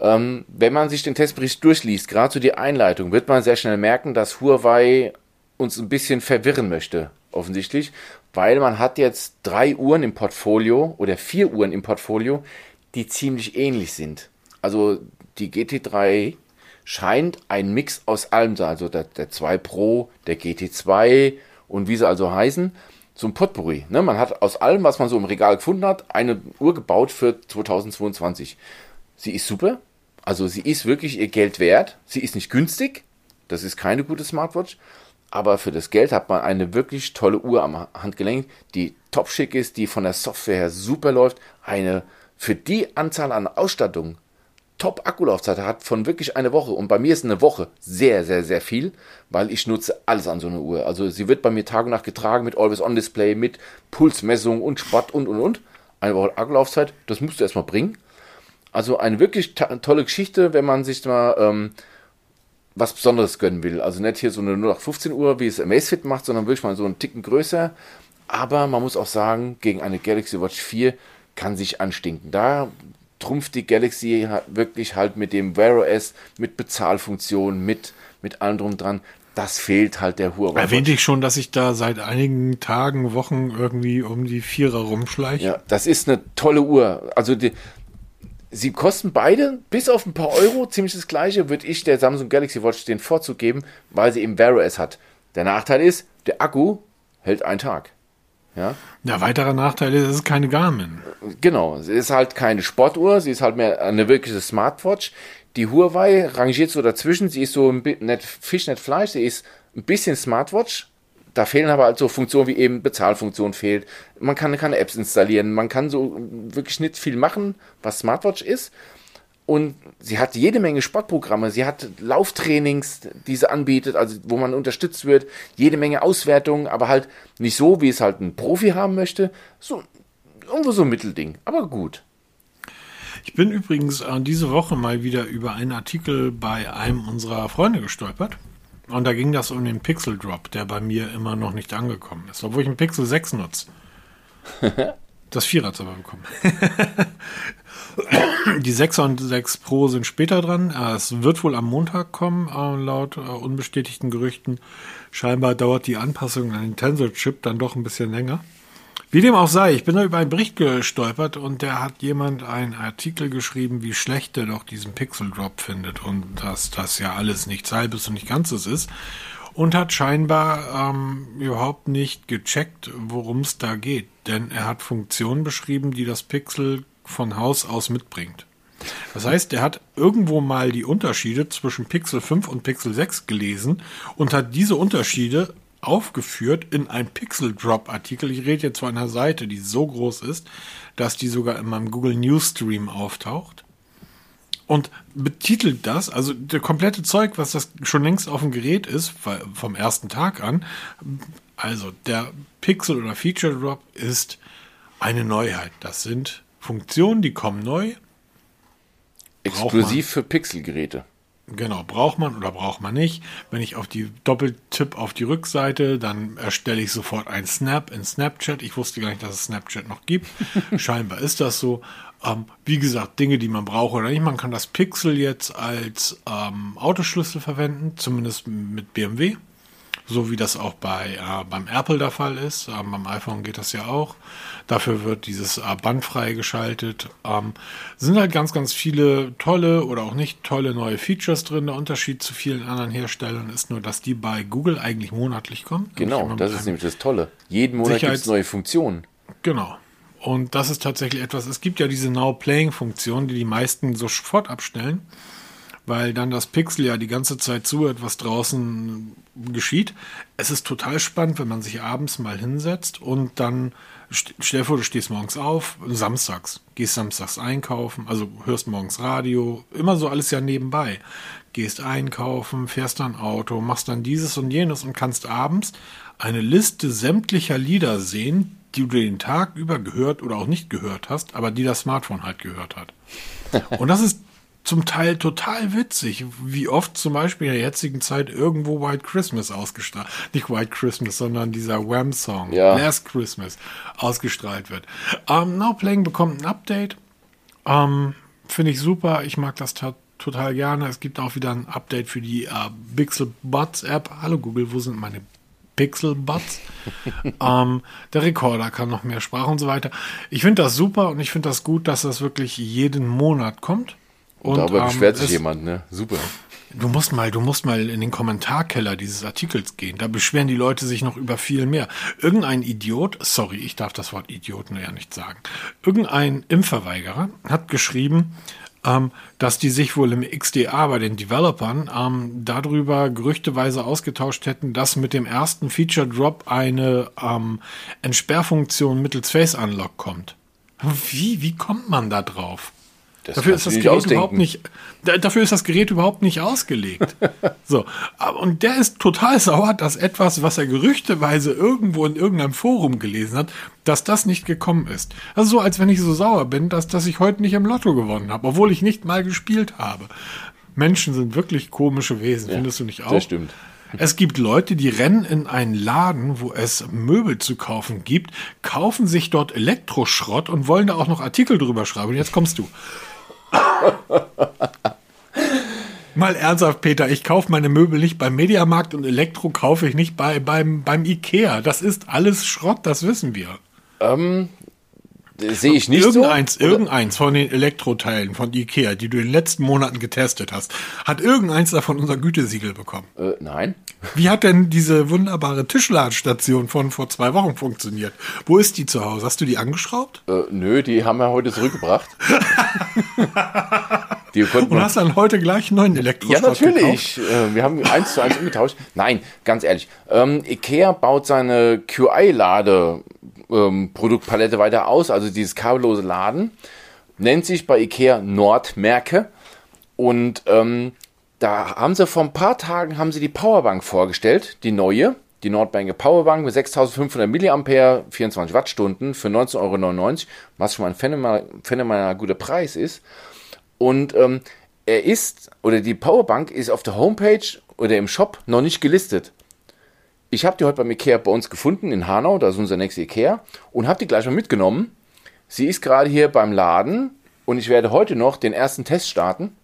Ähm, wenn man sich den Testbericht durchliest, gerade so die Einleitung, wird man sehr schnell merken, dass Huawei uns ein bisschen verwirren möchte, offensichtlich, weil man hat jetzt drei Uhren im Portfolio oder vier Uhren im Portfolio, die ziemlich ähnlich sind. Also die GT3 scheint ein Mix aus allem also der, der 2 Pro, der GT2 und wie sie also heißen, ein Potpourri. Ne? Man hat aus allem, was man so im Regal gefunden hat, eine Uhr gebaut für 2022. Sie ist super, also sie ist wirklich ihr Geld wert. Sie ist nicht günstig, das ist keine gute Smartwatch, aber für das Geld hat man eine wirklich tolle Uhr am Handgelenk, die top schick ist, die von der Software her super läuft, eine für die Anzahl an Ausstattung Top-Akkulaufzeit hat von wirklich einer Woche. Und bei mir ist eine Woche sehr, sehr, sehr viel, weil ich nutze alles an so einer Uhr. Also sie wird bei mir Tag und Nacht getragen mit Always-On-Display, mit Pulsmessung und Sport und, und, und. Eine Woche Akkulaufzeit, das musst du erstmal bringen. Also eine wirklich tolle Geschichte, wenn man sich mal ähm, was Besonderes gönnen will. Also nicht hier so eine 0815 Uhr, wie es Amazfit macht, sondern wirklich mal so einen Ticken größer. Aber man muss auch sagen, gegen eine Galaxy Watch 4 kann sich anstinken. Da trumpft die Galaxy wirklich halt mit dem Wear OS, mit Bezahlfunktionen, mit, mit allem drum dran. Das fehlt halt der Huawei. Erwähnte ich schon, dass ich da seit einigen Tagen, Wochen irgendwie um die Vierer rumschleiche? Ja, das ist eine tolle Uhr. Also die, sie kosten beide bis auf ein paar Euro ziemlich das gleiche, würde ich der Samsung Galaxy Watch den Vorzug geben, weil sie eben Wear OS hat. Der Nachteil ist, der Akku hält einen Tag. Ja. Der weitere Nachteil ist, es ist keine Garmin. Genau, sie ist halt keine Sportuhr, sie ist halt mehr eine wirkliche Smartwatch. Die Huawei rangiert so dazwischen, sie ist so ein bisschen nicht Fisch, nicht Fleisch, sie ist ein bisschen Smartwatch. Da fehlen aber halt so Funktionen wie eben Bezahlfunktion fehlt. Man kann keine Apps installieren, man kann so wirklich nicht viel machen, was Smartwatch ist. Und sie hat jede Menge Sportprogramme. Sie hat Lauftrainings, die sie anbietet, also wo man unterstützt wird. Jede Menge Auswertungen, aber halt nicht so, wie es halt ein Profi haben möchte. So, irgendwo so ein Mittelding. Aber gut. Ich bin übrigens äh, diese Woche mal wieder über einen Artikel bei einem unserer Freunde gestolpert. Und da ging das um den Pixel Drop, der bei mir immer noch nicht angekommen ist, obwohl ich einen Pixel 6 nutze. <laughs> Das 4 hat aber bekommen. <laughs> Die 6 und 6 Pro sind später dran. Äh, es wird wohl am Montag kommen, äh, laut äh, unbestätigten Gerüchten. Scheinbar dauert die Anpassung an den Tensor-Chip dann doch ein bisschen länger. Wie dem auch sei, ich bin da über einen Bericht gestolpert und der hat jemand einen Artikel geschrieben, wie schlecht er doch diesen Pixel Drop findet und dass das ja alles nichts halbes und nicht ganzes ist und hat scheinbar ähm, überhaupt nicht gecheckt, worum es da geht. Denn er hat Funktionen beschrieben, die das Pixel von Haus aus mitbringt. Das heißt, er hat irgendwo mal die Unterschiede zwischen Pixel 5 und Pixel 6 gelesen und hat diese Unterschiede aufgeführt in einem Pixel Drop Artikel. Ich rede jetzt von einer Seite, die so groß ist, dass die sogar in meinem Google News Stream auftaucht. Und betitelt das, also der komplette Zeug, was das schon längst auf dem Gerät ist, vom ersten Tag an. Also der Pixel oder Feature Drop ist eine Neuheit. Das sind Funktionen, die kommen neu. Exklusiv für Pixel-Geräte. Genau, braucht man oder braucht man nicht. Wenn ich auf die Doppeltipp auf die Rückseite, dann erstelle ich sofort ein Snap in Snapchat. Ich wusste gar nicht, dass es Snapchat noch gibt. <laughs> Scheinbar ist das so. Ähm, wie gesagt, Dinge, die man braucht oder nicht. Man kann das Pixel jetzt als ähm, Autoschlüssel verwenden, zumindest mit BMW so wie das auch bei äh, beim Apple der Fall ist. Ähm, beim iPhone geht das ja auch. Dafür wird dieses äh, Band freigeschaltet. Ähm, sind halt ganz, ganz viele tolle oder auch nicht tolle neue Features drin. Der Unterschied zu vielen anderen Herstellern ist nur, dass die bei Google eigentlich monatlich kommen. Genau, das ist nämlich das Tolle. Jeden Monat gibt es neue Funktionen. Genau. Und das ist tatsächlich etwas, es gibt ja diese Now Playing Funktion, die die meisten sofort abstellen weil dann das Pixel ja die ganze Zeit zuhört, was draußen geschieht. Es ist total spannend, wenn man sich abends mal hinsetzt und dann, stell dir vor, du stehst morgens auf, samstags, gehst samstags einkaufen, also hörst morgens Radio, immer so alles ja nebenbei. Gehst einkaufen, fährst dann Auto, machst dann dieses und jenes und kannst abends eine Liste sämtlicher Lieder sehen, die du den Tag über gehört oder auch nicht gehört hast, aber die das Smartphone halt gehört hat. <laughs> Und das ist zum Teil total witzig, wie oft zum Beispiel in der jetzigen Zeit irgendwo White Christmas ausgestrahlt, nicht White Christmas, sondern dieser Wham-Song, Ja. Last Christmas, ausgestrahlt wird. Ähm, Now Playing bekommt ein Update. Ähm, Finde ich super. Ich mag das ta- total gerne. Es gibt auch wieder ein Update für die äh, Pixel Buds App. Hallo Google, wo sind meine Pixel Buds? <laughs> ähm, der Recorder kann noch mehr Sprache und so weiter. Ich finde das super und ich finde das gut, dass das wirklich jeden Monat kommt. Und, Darüber ähm, beschwert sich jemand, ne? Super. Du musst mal, du musst mal in den Kommentarkeller dieses Artikels gehen. Da beschweren die Leute sich noch über viel mehr. Irgendein Idiot, sorry, ich darf das Wort Idioten ja nicht sagen. Irgendein Impfverweigerer hat geschrieben, ähm, dass die sich wohl im XDA bei den Developern ähm, darüber gerüchteweise ausgetauscht hätten, dass mit dem ersten Feature Drop eine ähm, Entsperrfunktion mittels Face Unlock kommt. Wie, wie kommt man da drauf? Das Dafür ist das Gerät überhaupt ausdenken. nicht, da- dafür ist das Gerät überhaupt nicht ausgelegt. <laughs> so. Und der ist total sauer, dass etwas, was er gerüchteweise irgendwo in irgendeinem Forum gelesen hat, dass das nicht gekommen ist. Also so, als wenn ich so sauer bin, dass, dass ich heute nicht im Lotto gewonnen habe, obwohl ich nicht mal gespielt habe. Menschen sind wirklich komische Wesen, findest du nicht auch? das stimmt. <laughs> Es gibt Leute, die rennen in einen Laden, wo es Möbel zu kaufen gibt, kaufen sich dort Elektroschrott und wollen da auch noch Artikel drüber schreiben. Und jetzt kommst du. Mal ernsthaft, Peter, ich kaufe meine Möbel nicht beim Mediamarkt und Elektro kaufe ich nicht bei, beim, beim Ikea. Das ist alles Schrott, das wissen wir. Das sehe ich nicht irgendeins, so. Oder- irgendeins von den Elektroteilen von Ikea, die du in den letzten Monaten getestet hast, hat irgendeins davon unser Gütesiegel bekommen. Äh, nein. Wie hat denn diese wunderbare Tischladenstation von vor zwei Wochen funktioniert? Wo ist die zu Hause? Hast du die angeschraubt? Äh, nö, die haben wir heute zurückgebracht. <laughs> die konnten Und hast dann heute gleich einen neuen Ja, Elektroschrott gekauft? natürlich. Äh, wir haben eins zu eins umgetauscht. Nein, ganz ehrlich. Ähm, Ikea baut seine QI-Lade-Produktpalette weiter aus, also dieses kabellose Laden. Nennt sich bei Ikea Nordmärke. Und ähm, da haben sie vor ein paar Tagen haben sie die Powerbank vorgestellt, die neue. Die Nordbank Powerbank mit 6500 mAh, 24 Wattstunden für 19,99 Euro, was schon mal ein phänomenal, phänomenal guter Preis ist. Und ähm, er ist, oder die Powerbank ist auf der Homepage oder im Shop noch nicht gelistet. Ich habe die heute beim Ikea bei uns gefunden, in Hanau, da ist unser nächster Ikea, und habe die gleich mal mitgenommen. Sie ist gerade hier beim Laden und ich werde heute noch den ersten Test starten,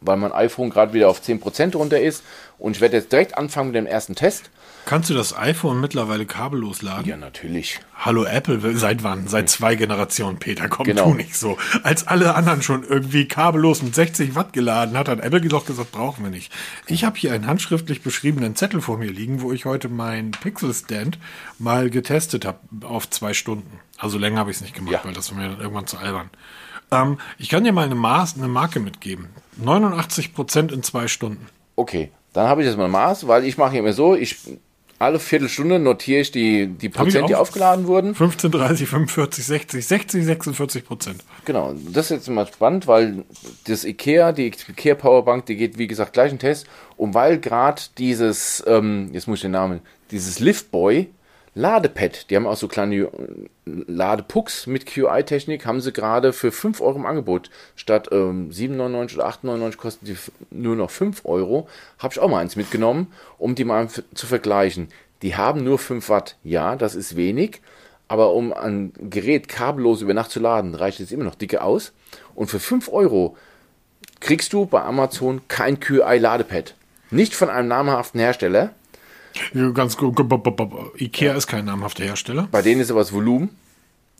weil mein iPhone gerade wieder auf 10% runter ist. Und ich werde jetzt direkt anfangen mit dem ersten Test. Kannst du das iPhone mittlerweile kabellos laden? Ja, natürlich. Hallo Apple, seit wann? Seit zwei Generationen, Peter. Komm, Genau. tu nicht so. Als alle anderen schon irgendwie kabellos mit 60 Watt geladen hat, hat Apple doch gesagt, brauchen wir nicht. Ich habe hier einen handschriftlich beschriebenen Zettel vor mir liegen, wo ich heute meinen Pixel Stand mal getestet habe auf zwei Stunden. Also länger habe ich es nicht gemacht, Ja. weil das war mir dann irgendwann zu albern. Ähm, ich kann dir mal eine, Maß, eine Marke mitgeben. 89 Prozent in zwei Stunden. Okay, dann habe ich jetzt mal ein Maß, weil ich mache immer so, ich alle Viertelstunde notiere ich die, die Prozent, die auch. aufgeladen wurden. 15, 30, 45, 60, 60, 46 Prozent. Genau, das ist jetzt mal spannend, weil das IKEA, die IKEA Powerbank, die geht wie gesagt gleich einen Test. Und weil gerade dieses, ähm, jetzt muss ich den Namen, dieses Liftboy Ladepad, die haben auch so kleine äh, Ladepucks mit QI-Technik, haben sie gerade für 5 Euro im Angebot. Statt ähm, 7,99 oder 8,99 kosten die nur noch 5 Euro. Habe ich auch mal eins mitgenommen, um die mal zu vergleichen. Die haben nur 5 Watt. Ja, das ist wenig. Aber um ein Gerät kabellos über Nacht zu laden, reicht es immer noch dicke aus. Und für 5 Euro kriegst du bei Amazon kein QI-Ladepad. Nicht von einem namhaften Hersteller. Ja, Ganz gut. Ikea ist kein namhafter Hersteller. Bei denen ist aber das Volumen.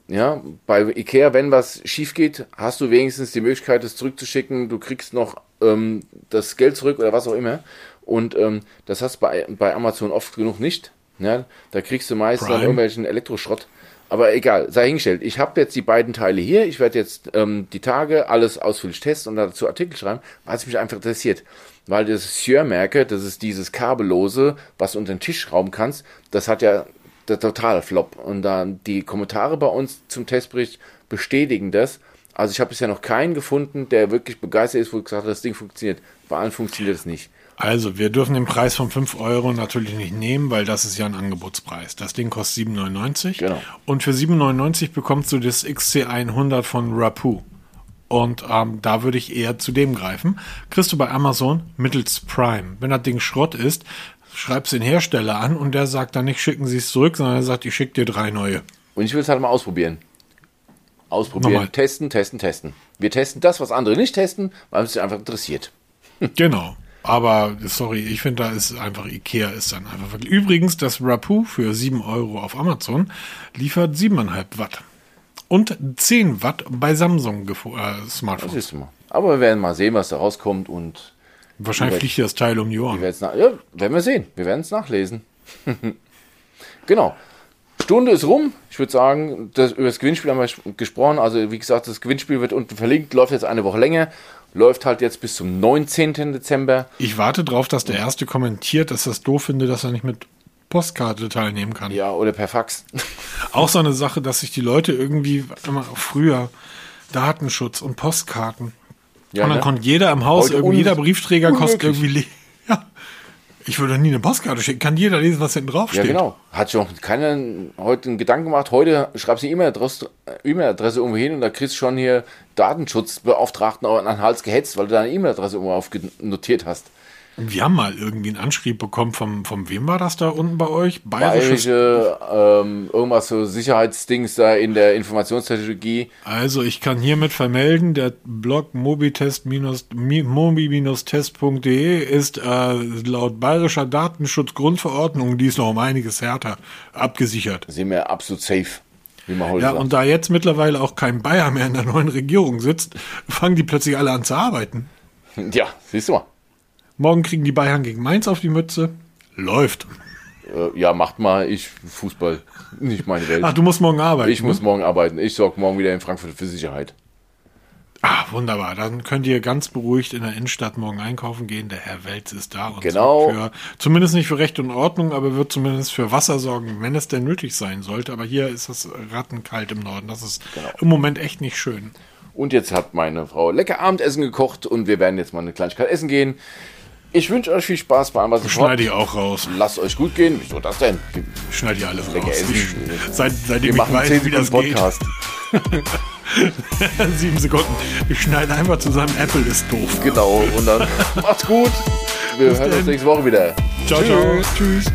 Ja, bei Ikea, wenn was schief geht, hast du wenigstens die Möglichkeit, es zurückzuschicken. Du kriegst noch ähm, das Geld zurück oder was auch immer. Und ähm, das hast du bei, bei Amazon oft genug nicht. Ja, da kriegst du meist dann Prime. irgendwelchen Elektroschrott. Aber egal, sei hingestellt. Ich habe jetzt die beiden Teile hier. Ich werde jetzt ähm, die Tage alles ausführlich testen und dazu Artikel schreiben, weil es mich einfach interessiert. Weil das Shure-Merke, das ist dieses kabellose, was du unter den Tisch schrauben kannst, das hat ja der totale Flop. Und dann die Kommentare bei uns zum Testbericht bestätigen das. Also ich habe bisher noch keinen gefunden, der wirklich begeistert ist, wo gesagt hat, das Ding funktioniert. Bei allen funktioniert es nicht. Also, wir dürfen den Preis von 5 Euro natürlich nicht nehmen, weil das ist ja ein Angebotspreis. Das Ding kostet 7,99. Genau. Und für 7,99 bekommst du das XC100 von Rapu. Und ähm, da würde ich eher zu dem greifen. Kriegst du bei Amazon mittels Prime. Wenn das Ding Schrott ist, schreibst den Hersteller an und der sagt dann nicht, schicken Sie es zurück, sondern er sagt, ich schicke dir drei neue. Und ich will es halt mal ausprobieren. Ausprobieren, Nochmal. testen, testen, testen. Wir testen das, was andere nicht testen, weil es sich einfach interessiert. <laughs> Genau. Aber sorry, ich finde, da ist einfach Ikea ist dann einfach wirklich. Übrigens, das Rapu für 7 Euro auf Amazon liefert 7,5 Watt. Und 10 Watt bei Samsung äh, Das Smartphones. ist immer. Aber wir werden mal sehen, was da rauskommt und Wahrscheinlich fliegt das Teil um die wir Ohren. nach ja, werden wir sehen. Wir werden es nachlesen. <laughs> genau. Stunde ist rum. Ich würde sagen, das, über das Gewinnspiel haben wir gesprochen. Also, wie gesagt, das Gewinnspiel wird unten verlinkt, läuft jetzt eine Woche länger. Läuft halt jetzt bis zum 19. Dezember. Ich warte drauf, dass der Erste kommentiert, dass das doof finde, dass er nicht mit Postkarte teilnehmen kann. Ja, oder per Fax. <laughs> Auch so eine Sache, dass sich die Leute irgendwie immer früher Datenschutz und Postkarten. Ja, und dann ne? konnte jeder im Haus, Heute irgendwie jeder Briefträger kostet irgendwie. <laughs> Ja. Ich würde nie eine Postkarte schicken. Kann jeder lesen, was hinten drauf Ja, steht. genau. Hat sich noch keiner heute einen Gedanken gemacht. Heute schreibst du die E-Mail-Adresse E-Mail-Adresse irgendwo hin und da kriegst du schon hier Datenschutzbeauftragten an den Hals gehetzt, weil du deine E-Mail-Adresse irgendwo aufnotiert hast. Wir haben mal irgendwie einen Anschrieb bekommen vom, vom wem war das da unten bei euch? Bayerisches. Bayerische, ähm, irgendwas so Sicherheitsdings da in der Informationstechnologie. Also ich kann hiermit vermelden, der Blog mobi-test.de ist äh, laut bayerischer Datenschutzgrundverordnung, die ist noch um einiges härter, abgesichert. Sind wir absolut safe, wie man heute Ja, sagt. und da jetzt mittlerweile auch kein Bayer mehr in der neuen Regierung sitzt, fangen die plötzlich alle an zu arbeiten. <laughs> ja, siehst du mal. Morgen kriegen die Bayern gegen Mainz auf die Mütze. Läuft. Äh, ja, macht mal. Ich Fußball, nicht meine Welt. Ach, du musst morgen arbeiten. ich muss morgen arbeiten. Ich sorge morgen wieder in Frankfurt für Sicherheit. Ah, wunderbar. Dann könnt ihr ganz beruhigt in der Innenstadt morgen einkaufen gehen. Der Herr Welz ist da und Genau. für, zumindest nicht für Recht und Ordnung, aber wird zumindest für Wasser sorgen, wenn es denn nötig sein sollte. Aber hier ist es rattenkalt im Norden. Das ist Genau. im Moment echt nicht schön. Und jetzt hat meine Frau lecker Abendessen gekocht und wir werden jetzt mal eine Kleinigkeit essen gehen. Ich wünsche euch viel Spaß bei ihr Schneide ich auch raus. Lasst euch gut gehen. Wieso das denn? Schneide ich alles raus. Ich, seit, seitdem Wir ich machen weiß, 10 wie das Sekunden geht. Podcast. <laughs> Sieben Sekunden. Ich schneide einfach zusammen. Apple ist doof. Genau. Und dann <laughs> macht's gut. Wir hören uns denn. nächste Woche wieder. Ciao, ciao. Tschüss.